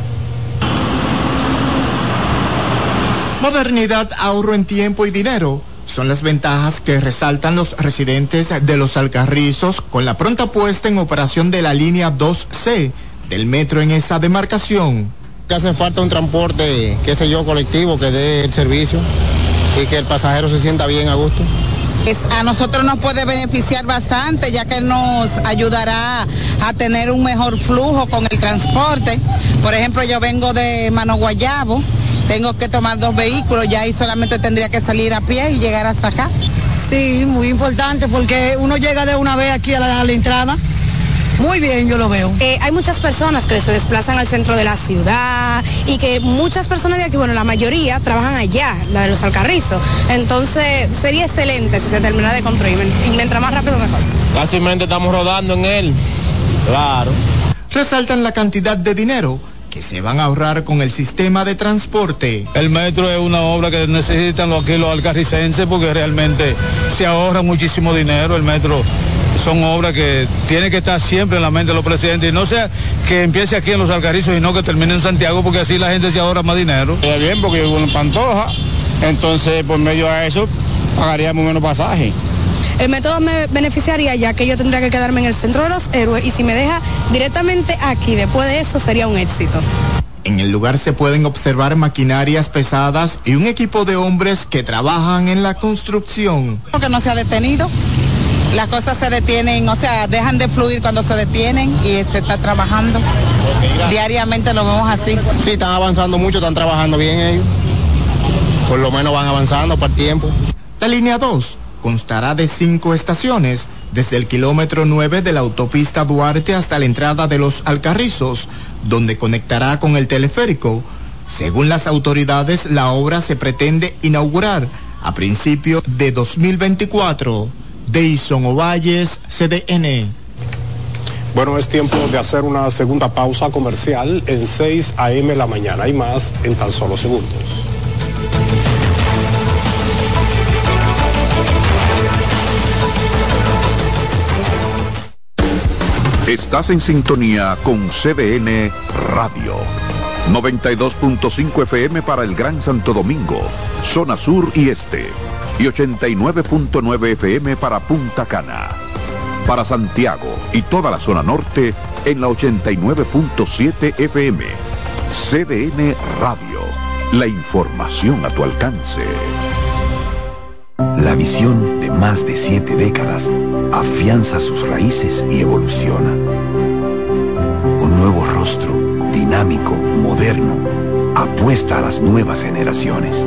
[SPEAKER 41] Modernidad, ahorro en tiempo y dinero son las ventajas que resaltan los residentes de los Alcarrizos con la pronta puesta en operación de la línea 2C del metro en esa demarcación.
[SPEAKER 42] Que hace falta un transporte, qué sé yo, colectivo que dé el servicio y que el pasajero se sienta bien a gusto.
[SPEAKER 43] a nosotros nos puede beneficiar bastante ya que nos ayudará a tener un mejor flujo con el transporte. Por ejemplo, yo vengo de Mano Guayabo, tengo que tomar dos vehículos, ya ahí solamente tendría que salir a pie y llegar hasta acá.
[SPEAKER 44] Sí, muy importante porque uno llega de una vez aquí a la, a la entrada muy bien, yo lo veo.
[SPEAKER 45] Eh, hay muchas personas que se desplazan al centro de la ciudad y que muchas personas de aquí, bueno, la mayoría trabajan allá, la de los Alcarrizos. Entonces sería excelente si se termina de construir y mientras más rápido mejor.
[SPEAKER 42] Fácilmente estamos rodando en él. Claro.
[SPEAKER 41] Resaltan la cantidad de dinero que se van a ahorrar con el sistema de transporte.
[SPEAKER 28] El metro es una obra que necesitan aquí los alcarricenses porque realmente se ahorra muchísimo dinero. El metro son obras que tienen que estar siempre en la mente de los presidentes y no sea que empiece aquí en los Alcarrizos y no que termine en Santiago porque así la gente se ahorra más dinero.
[SPEAKER 42] Es bien porque uno pantoja, entonces por medio de eso pagaríamos menos pasaje.
[SPEAKER 45] El método me beneficiaría ya que yo tendría que quedarme en el centro de los héroes y si me deja directamente aquí después de eso sería un éxito.
[SPEAKER 41] En el lugar se pueden observar maquinarias pesadas y un equipo de hombres que trabajan en la construcción.
[SPEAKER 43] Que no se ha detenido, las cosas se detienen, o sea, dejan de fluir cuando se detienen y se está trabajando. Diariamente lo vemos así.
[SPEAKER 42] Sí, están avanzando mucho, están trabajando bien ellos. Por lo menos van avanzando por tiempo.
[SPEAKER 41] La línea 2 constará de cinco estaciones, desde el kilómetro 9 de la autopista Duarte hasta la entrada de los Alcarrizos, donde conectará con el teleférico, Según las autoridades, la obra se pretende inaugurar a principios de 2024. Deison Ovalles, CDN.
[SPEAKER 2] Bueno, es tiempo de hacer una segunda pausa comercial en 6 a.m. la mañana y más en tan solo segundos.
[SPEAKER 1] Estás en sintonía con CDN Radio. 92.5 FM para el Gran Santo Domingo, zona sur y este. Y 89.9 FM para Punta Cana. Para Santiago y toda la zona norte en la 89.7 FM. CDN Radio. La información a tu alcance.
[SPEAKER 31] La visión de más de siete décadas afianza sus raíces y evoluciona. Un nuevo rostro, dinámico, moderno, apuesta a las nuevas generaciones.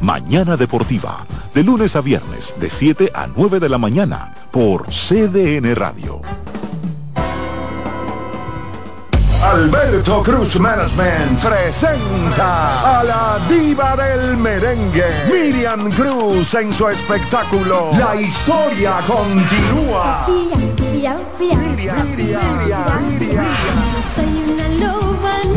[SPEAKER 1] Mañana Deportiva, de lunes a viernes, de 7 a 9 de la mañana, por CDN Radio.
[SPEAKER 46] Alberto Cruz Management presenta a la diva del merengue, Miriam Cruz en su espectáculo La historia continúa. Miriam, Miriam, Miriam. Miriam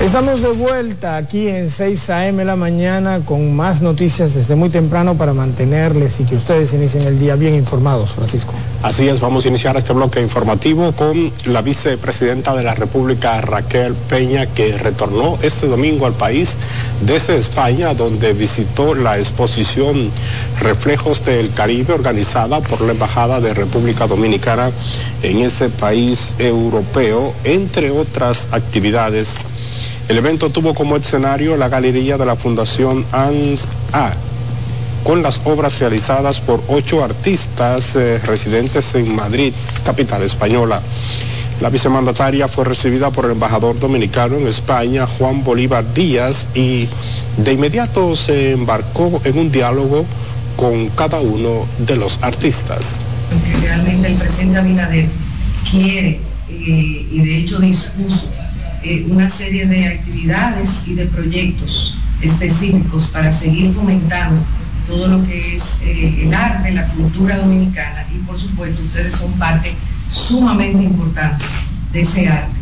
[SPEAKER 3] Estamos de vuelta aquí en 6 a.m. la mañana con más noticias desde muy temprano para mantenerles y que ustedes inicien el día bien informados, Francisco.
[SPEAKER 2] Así es, vamos a iniciar este bloque informativo con la vicepresidenta de la República, Raquel Peña, que retornó este domingo al país desde España, donde visitó la exposición Reflejos del Caribe organizada por la Embajada de República Dominicana en ese país europeo, entre otras actividades el evento tuvo como escenario la galería de la Fundación ANS A, con las obras realizadas por ocho artistas eh, residentes en Madrid, capital española. La vicemandataria fue recibida por el embajador dominicano en España, Juan Bolívar Díaz, y de inmediato se embarcó en un diálogo con cada uno de los artistas.
[SPEAKER 36] Realmente el presidente Abinader quiere eh, y de hecho dispuso eh, una serie de actividades y de proyectos específicos para seguir fomentando todo lo que es eh, el arte, la cultura dominicana y por supuesto ustedes son parte sumamente importante de ese arte.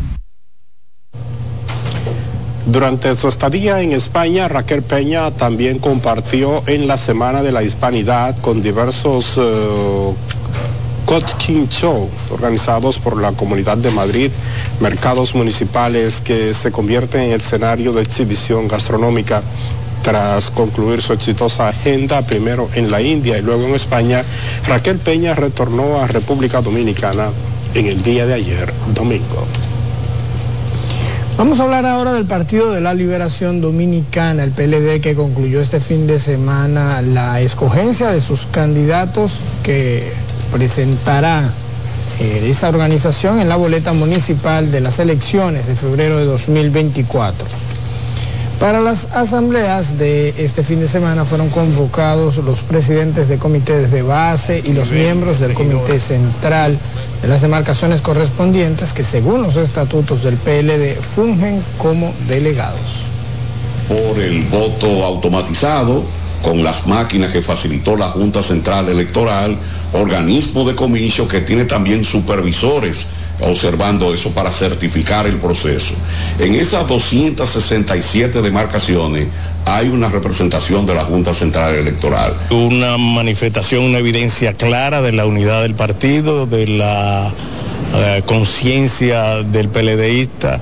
[SPEAKER 2] Durante su estadía en España, Raquel Peña también compartió en la Semana de la Hispanidad con diversos uh, Cooking Show, organizados por la Comunidad de Madrid, mercados municipales que se convierten en escenario de exhibición gastronómica. Tras concluir su exitosa agenda, primero en la India y luego en España, Raquel Peña retornó a República Dominicana en el día de ayer, domingo.
[SPEAKER 3] Vamos a hablar ahora del Partido de la Liberación Dominicana, el PLD, que concluyó este fin de semana la escogencia de sus candidatos que presentará eh, esa organización en la boleta municipal de las elecciones de febrero de 2024. Para las asambleas de este fin de semana fueron convocados los presidentes de comités de base y los miembros del comité central de las demarcaciones correspondientes que según los estatutos del PLD fungen como delegados.
[SPEAKER 31] Por el voto automatizado, con las máquinas que facilitó la Junta Central Electoral, organismo de comicio que tiene también supervisores observando eso para certificar el proceso. En esas 267 demarcaciones hay una representación de la Junta Central Electoral.
[SPEAKER 28] Una manifestación, una evidencia clara de la unidad del partido, de la eh, conciencia del PLDista,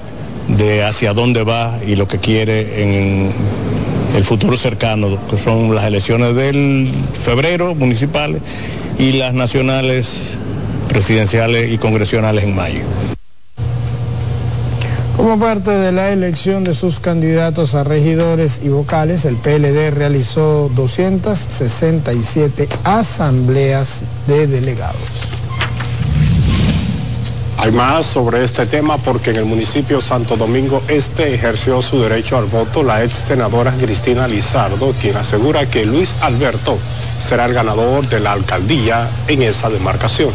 [SPEAKER 28] de hacia dónde va y lo que quiere en el futuro cercano, que son las elecciones del febrero municipales y las nacionales presidenciales y congresionales en mayo.
[SPEAKER 3] Como parte de la elección de sus candidatos a regidores y vocales, el PLD realizó 267 asambleas de delegados.
[SPEAKER 2] Hay más sobre este tema porque en el municipio Santo Domingo Este ejerció su derecho al voto la ex senadora Cristina Lizardo, quien asegura que Luis Alberto será el ganador de la alcaldía en esa demarcación.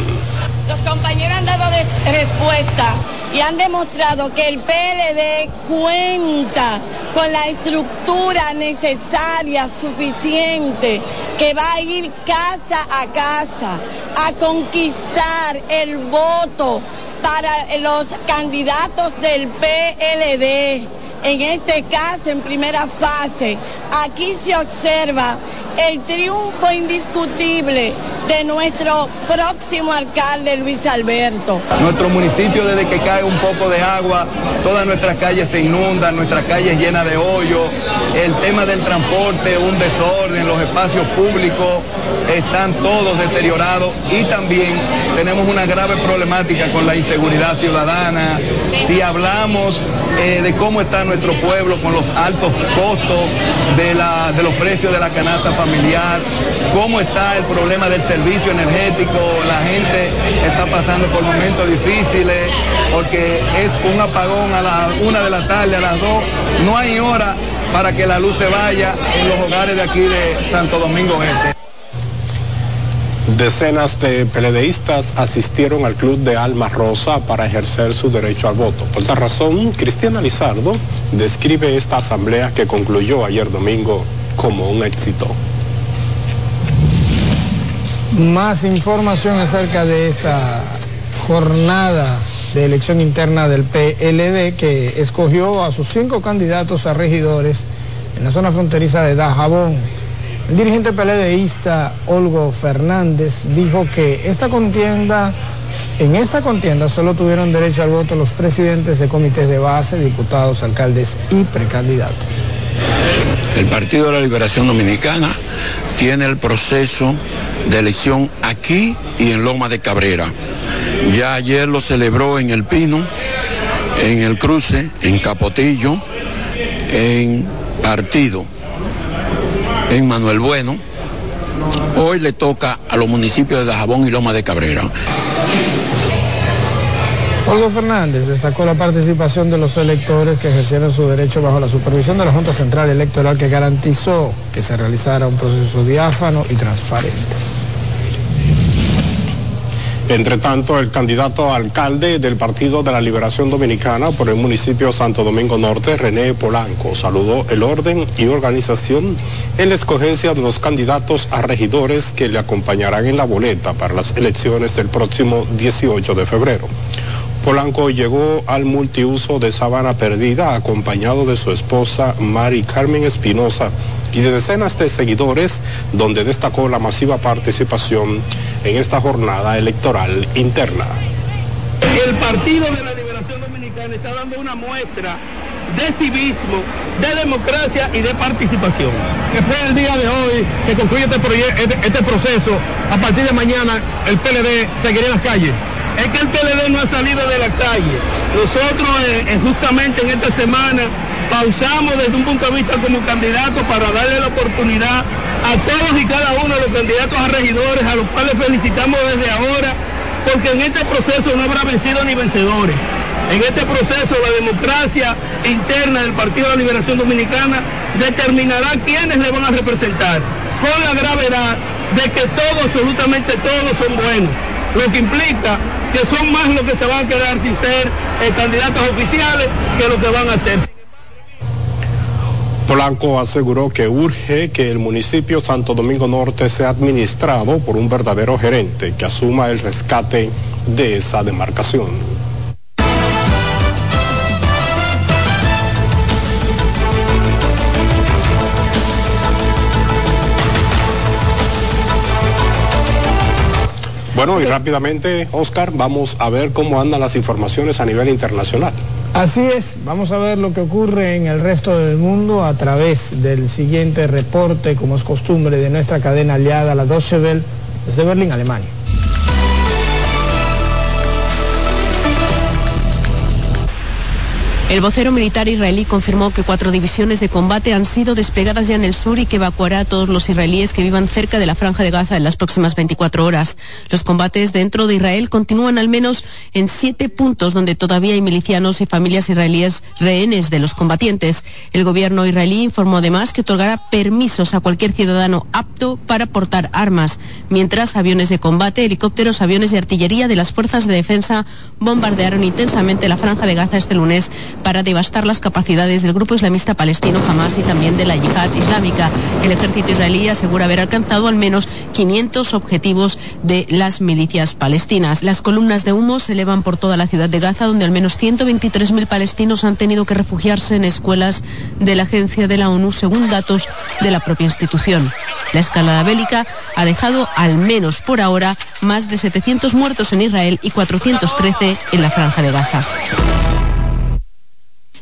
[SPEAKER 47] Los compañeros han dado respuesta y han demostrado que el PLD cuenta con la estructura necesaria, suficiente, que va a ir casa a casa a conquistar el voto para los candidatos del PLD. En este caso, en primera fase, aquí se observa el triunfo indiscutible de nuestro próximo alcalde Luis Alberto.
[SPEAKER 16] Nuestro municipio desde que cae un poco de agua, todas nuestras calles se inundan, nuestras calles llenas de hoyo, el tema del transporte, un desorden, los espacios públicos están todos deteriorados y también tenemos una grave problemática con la inseguridad ciudadana. Si hablamos eh, de cómo está nuestro pueblo con los altos costos de, la, de los precios de la canasta familiar, cómo está el problema del servicio energético, la gente está pasando por momentos difíciles porque es un apagón a la una de la tarde, a las dos, no hay hora para que la luz se vaya en los hogares de aquí de Santo Domingo Este.
[SPEAKER 2] Decenas de peledeístas asistieron al Club de Alma Rosa para ejercer su derecho al voto. Por esta razón, Cristiana Lizardo describe esta asamblea que concluyó ayer domingo como un éxito.
[SPEAKER 3] Más información acerca de esta jornada de elección interna del PLD que escogió a sus cinco candidatos a regidores en la zona fronteriza de Dajabón. El dirigente PLDista Olgo Fernández dijo que esta contienda, en esta contienda solo tuvieron derecho al voto los presidentes de comités de base, diputados, alcaldes y precandidatos.
[SPEAKER 48] El Partido de la Liberación Dominicana tiene el proceso de elección aquí y en Loma de Cabrera. Ya ayer lo celebró en El Pino, en El Cruce, en Capotillo, en Partido, en Manuel Bueno. Hoy le toca a los municipios de Dajabón y Loma de Cabrera.
[SPEAKER 3] Olgo Fernández destacó la participación de los electores que ejercieron su derecho bajo la supervisión de la Junta Central Electoral que garantizó que se realizara un proceso diáfano y transparente.
[SPEAKER 2] Entre tanto, el candidato alcalde del Partido de la Liberación Dominicana por el municipio Santo Domingo Norte, René Polanco, saludó el orden y organización en la escogencia de los candidatos a regidores que le acompañarán en la boleta para las elecciones del próximo 18 de febrero. Polanco llegó al multiuso de Sabana Perdida acompañado de su esposa Mari Carmen Espinosa y de decenas de seguidores, donde destacó la masiva participación en esta jornada electoral interna.
[SPEAKER 49] El Partido de la Liberación Dominicana está dando una muestra de civismo, de democracia y de participación.
[SPEAKER 50] Después del día de hoy que concluye este, este, este proceso, a partir de mañana el PLD seguirá en las calles
[SPEAKER 49] es que el PLD no ha salido de la calle. Nosotros eh, eh, justamente en esta semana pausamos desde un punto de vista como candidato para darle la oportunidad a todos y cada uno de los candidatos a regidores, a los cuales felicitamos desde ahora, porque en este proceso no habrá vencido ni vencedores.
[SPEAKER 51] En este proceso la democracia interna del Partido de la Liberación Dominicana determinará quiénes le van a representar, con la gravedad de que todos, absolutamente todos son buenos, lo que implica que son más los que se van a quedar sin ser eh, candidatos oficiales que los que van a ser.
[SPEAKER 2] Polanco aseguró que urge que el municipio Santo Domingo Norte sea administrado por un verdadero gerente que asuma el rescate de esa demarcación. Bueno, y rápidamente, Oscar, vamos a ver cómo andan las informaciones a nivel internacional.
[SPEAKER 3] Así es, vamos a ver lo que ocurre en el resto del mundo a través del siguiente reporte, como es costumbre, de nuestra cadena aliada, la Deutsche Welle, desde Berlín, Alemania.
[SPEAKER 48] El vocero militar israelí confirmó que cuatro divisiones de combate han sido desplegadas ya en el sur y que evacuará a todos los israelíes que vivan cerca de la franja de Gaza en las próximas 24 horas. Los combates dentro de Israel continúan al menos en siete puntos donde todavía hay milicianos y familias israelíes rehenes de los combatientes. El gobierno israelí informó además que otorgará permisos a cualquier ciudadano apto para portar armas, mientras aviones de combate, helicópteros, aviones de artillería de las fuerzas de defensa bombardearon intensamente la franja de Gaza este lunes para devastar las capacidades del grupo islamista palestino Hamas y también de la yihad islámica. El ejército israelí asegura haber alcanzado al menos 500 objetivos de las milicias palestinas. Las columnas de humo se elevan por toda la ciudad de Gaza, donde al menos 123.000 palestinos han tenido que refugiarse en escuelas de la agencia de la ONU, según datos de la propia institución. La escalada bélica ha dejado al menos por ahora más de 700 muertos en Israel y 413 en la franja de Gaza.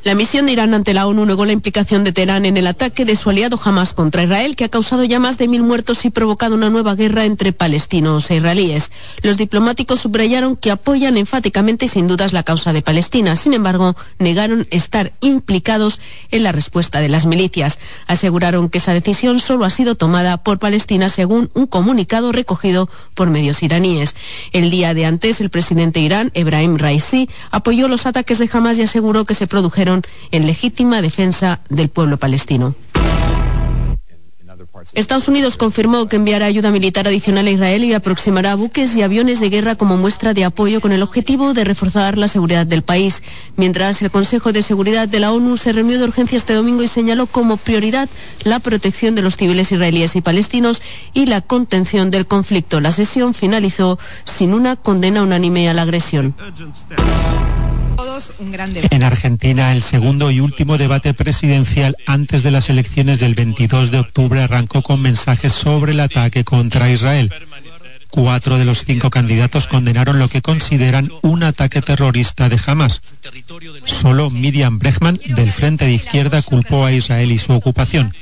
[SPEAKER 48] La misión de Irán ante la ONU negó la implicación de Teherán en el ataque de su aliado Hamas contra Israel, que ha causado ya más de mil muertos y provocado una nueva guerra entre palestinos e israelíes. Los diplomáticos subrayaron que apoyan enfáticamente y sin dudas la causa de Palestina. Sin embargo, negaron estar implicados en la respuesta de las milicias. Aseguraron que esa decisión solo ha sido tomada por Palestina según un comunicado recogido por medios iraníes. El día de antes, el presidente de Irán, Ebrahim Raisi, apoyó los ataques de Hamas y aseguró que se produjeron en legítima defensa del pueblo palestino. Estados Unidos confirmó que enviará ayuda militar adicional a Israel y aproximará buques y aviones de guerra como muestra de apoyo con el objetivo de reforzar la seguridad del país. Mientras el Consejo de Seguridad de la ONU se reunió de urgencia este domingo y señaló como prioridad la protección de los civiles israelíes y palestinos y la contención del conflicto. La sesión finalizó sin una condena unánime a la agresión.
[SPEAKER 52] En Argentina, el segundo y último debate presidencial antes de las elecciones del 22 de octubre arrancó con mensajes sobre el ataque contra Israel. Cuatro de los cinco candidatos condenaron lo que consideran un ataque terrorista de Hamas. Solo Miriam Brechman, del Frente de Izquierda, culpó a Israel y su ocupación.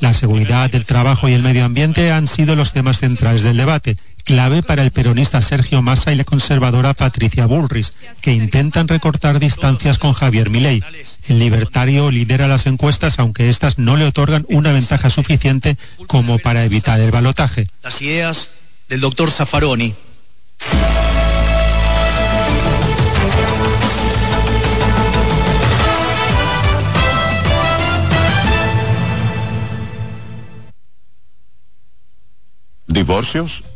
[SPEAKER 52] La seguridad, el trabajo y el medio ambiente han sido los temas centrales del debate, clave para el peronista Sergio Massa y la conservadora Patricia Bullrich, que intentan recortar distancias con Javier Milei. El libertario lidera las encuestas, aunque estas no le otorgan una ventaja suficiente como para evitar el balotaje.
[SPEAKER 53] Las ideas del doctor Zaffaroni.
[SPEAKER 1] ¿Divorcios?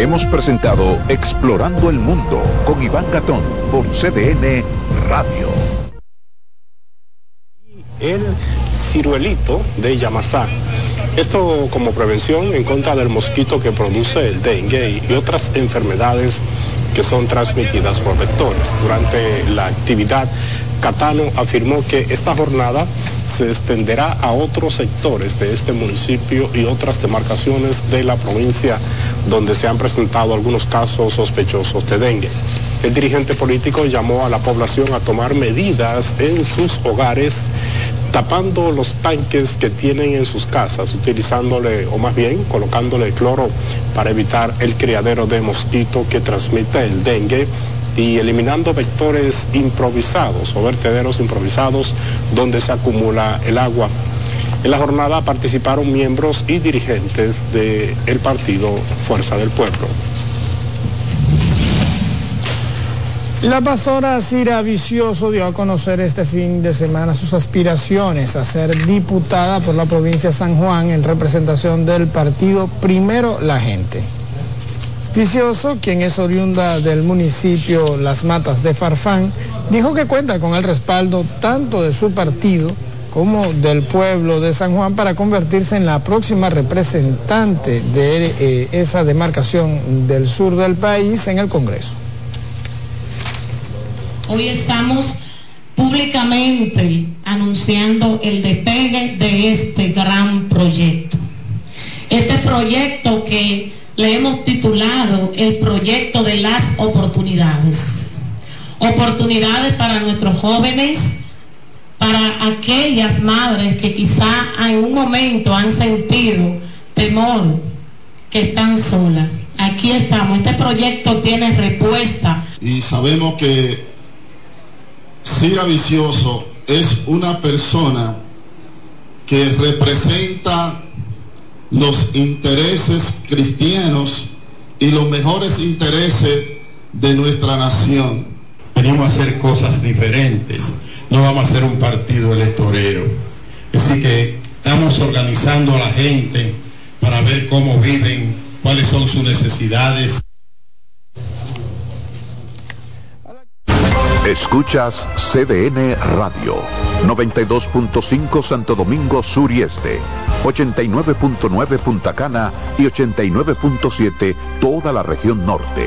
[SPEAKER 1] Hemos presentado Explorando el Mundo con Iván Gatón por CDN Radio.
[SPEAKER 2] El ciruelito de Yamasá. Esto como prevención en contra del mosquito que produce el dengue y otras enfermedades que son transmitidas por vectores. Durante la actividad, Catano afirmó que esta jornada se extenderá a otros sectores de este municipio y otras demarcaciones de la provincia donde se han presentado algunos casos sospechosos de dengue. El dirigente político llamó a la población a tomar medidas en sus hogares tapando los tanques que tienen en sus casas, utilizándole, o más bien colocándole cloro para evitar el criadero de mosquito que transmite el dengue y eliminando vectores improvisados o vertederos improvisados donde se acumula el agua. En la jornada participaron miembros y dirigentes del partido Fuerza del Pueblo.
[SPEAKER 3] La pastora Cira Vicioso dio a conocer este fin de semana sus aspiraciones a ser diputada por la provincia de San Juan en representación del partido Primero la Gente. Vicioso, quien es oriunda del municipio Las Matas de Farfán, dijo que cuenta con el respaldo tanto de su partido como del pueblo de San Juan para convertirse en la próxima representante de eh, esa demarcación del sur del país en el Congreso.
[SPEAKER 54] Hoy estamos públicamente anunciando el despegue de este gran proyecto. Este proyecto que le hemos titulado el proyecto de las oportunidades. Oportunidades para nuestros jóvenes, para aquellas madres que quizá en un momento han sentido temor, que están solas. Aquí estamos, este proyecto tiene respuesta.
[SPEAKER 55] Y sabemos que Cira Vicioso es una persona que representa los intereses cristianos y los mejores intereses de nuestra nación.
[SPEAKER 56] Venimos a hacer cosas diferentes, no vamos a ser un partido electorero. Así que estamos organizando a la gente para ver cómo viven, cuáles son sus necesidades.
[SPEAKER 1] Escuchas CDN Radio, 92.5 Santo Domingo Sur y Este, 89.9 Punta Cana y 89.7 toda la región norte.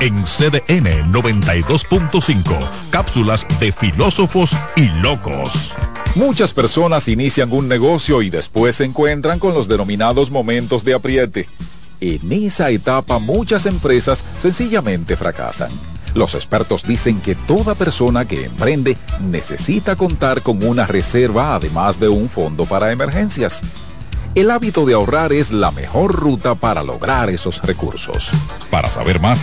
[SPEAKER 1] En CDN 92.5, cápsulas de filósofos y locos. Muchas personas inician un negocio y después se encuentran con los denominados momentos de apriete. En esa etapa muchas empresas sencillamente fracasan. Los expertos dicen que toda persona que emprende necesita contar con una reserva además de un fondo para emergencias. El hábito de ahorrar es la mejor ruta para lograr esos recursos. Para saber más,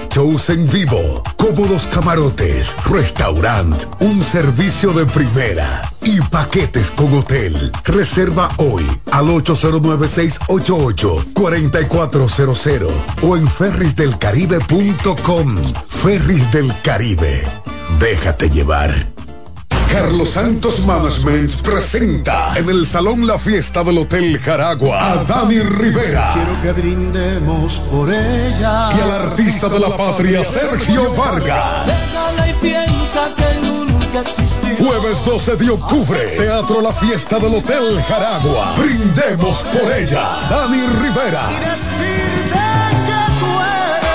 [SPEAKER 46] shows en vivo, cómodos camarotes, restaurant, un servicio de primera y paquetes con hotel. Reserva hoy al 809-688-4400 o en ferrisdelcaribe.com. Ferris del Caribe. Déjate llevar. Carlos Santos Management presenta en el Salón La Fiesta del Hotel Jaragua a Dani Rivera
[SPEAKER 57] Quiero que brindemos por ella.
[SPEAKER 46] y al artista de la patria Sergio Vargas.
[SPEAKER 57] Déjala y piensa que nunca existió.
[SPEAKER 46] Jueves 12 de octubre, Teatro La Fiesta del Hotel Jaragua. Brindemos por ella. Dani Rivera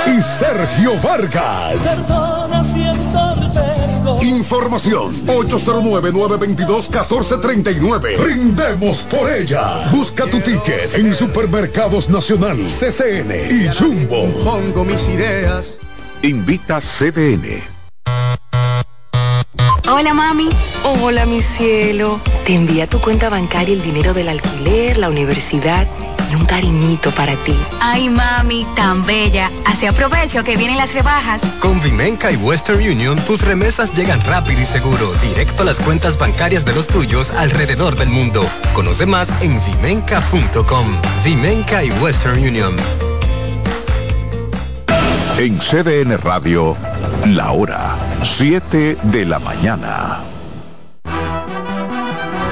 [SPEAKER 57] y
[SPEAKER 46] Sergio Vargas. Información 809-922-1439. Brindemos por ella. Busca tu ticket en Supermercados Nacional, CCN y Jumbo.
[SPEAKER 57] Pongo mis ideas.
[SPEAKER 1] Invita CDN.
[SPEAKER 58] Hola mami. Hola mi cielo. Te envía tu cuenta bancaria el dinero del alquiler, la universidad y un cariñito para ti.
[SPEAKER 59] Ay, mami, tan bella. Así aprovecho que vienen las rebajas.
[SPEAKER 60] Con Vimenca y Western Union, tus remesas llegan rápido y seguro, directo a las cuentas bancarias de los tuyos alrededor del mundo. Conoce más en vimenca.com. Vimenca y Western Union.
[SPEAKER 1] En CDN Radio, la hora 7 de la mañana.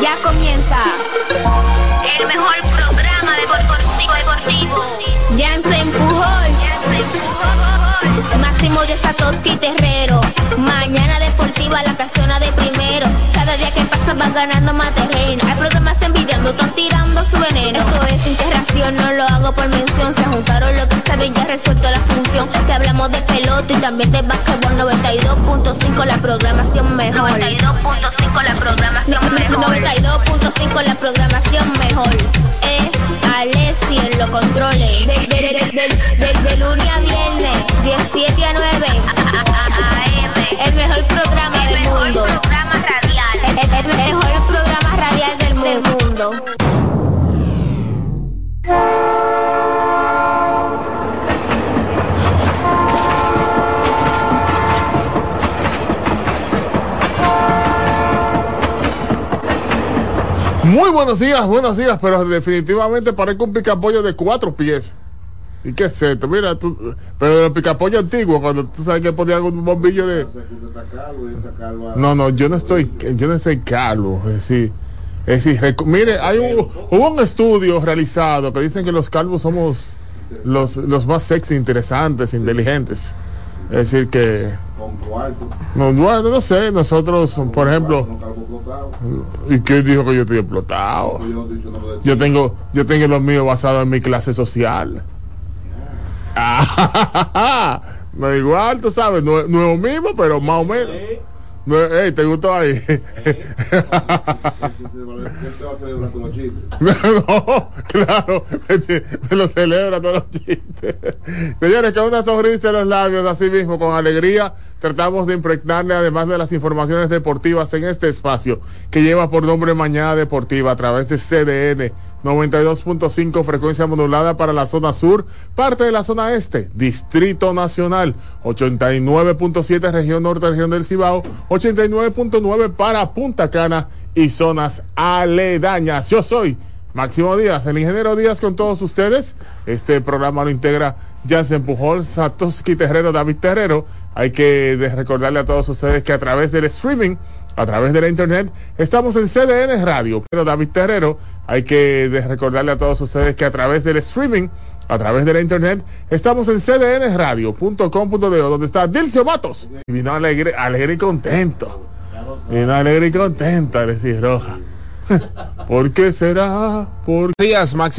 [SPEAKER 61] ya comienza el mejor programa deportivo deportivo. Ya se empujó, Máximo de Satoshi Terrero. Mañana deportiva, la casona de primero. Cada día que pasa vas ganando más terreno. Hay programas envidiando, están tirando su veneno. Esto es integración, no lo hago por mención. Se juntaron lo que saben, ya resuelto la función. Te hablamos de pelota y también de básquetbol 92.5 la programación mejor. 92.5 la programación mejor. 92.5 la programación mejor. Eh, Alessi en los controles. Lunes a viernes, 17 a 9. El mejor programa del mundo. programa radial. El, el mejor programa radial del mundo.
[SPEAKER 62] Muy buenos días, buenos días, pero definitivamente parezco un picapollo de cuatro pies. ¿Y qué es esto? Mira, tú, pero el picapollo antiguo, cuando tú sabes que ponían un bombillo de... No, no, yo no estoy, yo no estoy calvo, es decir,
[SPEAKER 63] Es decir, mire, hay un, hubo un estudio realizado que dicen que los calvos somos los, los más sexy, interesantes, inteligentes. Es decir, que... No, bueno, no sé, nosotros, por ejemplo... ¿Y quién dijo que yo estoy explotado? Yo tengo, yo tengo lo mío basado en mi clase social. Ah, no igual, tú sabes, no, no es lo mismo, pero más o menos. No, ey, ¿te gustó ahí? no, claro, me lo celebra todos los chistes. Señores, con una sonrisa en los labios, así mismo, con alegría, tratamos de impregnarle, además de las informaciones deportivas en este espacio, que lleva por nombre Mañana Deportiva a través de CDN 92.5 frecuencia modulada para la zona sur, parte de la zona este, Distrito Nacional, 89.7 región norte, región del Cibao, 89.9 para Punta Cana y zonas aledañas. Yo soy Máximo Díaz, el ingeniero Díaz con todos ustedes. Este programa lo integra Jansen Pujol, Satoshi Terrero, David Terrero. Hay que recordarle a todos ustedes que a través del streaming, a través de la internet, estamos en CDN Radio. Pero David Terrero, hay que recordarle a todos ustedes que a través del streaming, a través de la internet, estamos en cdnradio.com.de, donde está Dilcio Matos. Y vino alegre, alegre y contento. Vino alegre y contenta, decir Roja. ¿Por qué será? ¿Por
[SPEAKER 64] días, Maxi.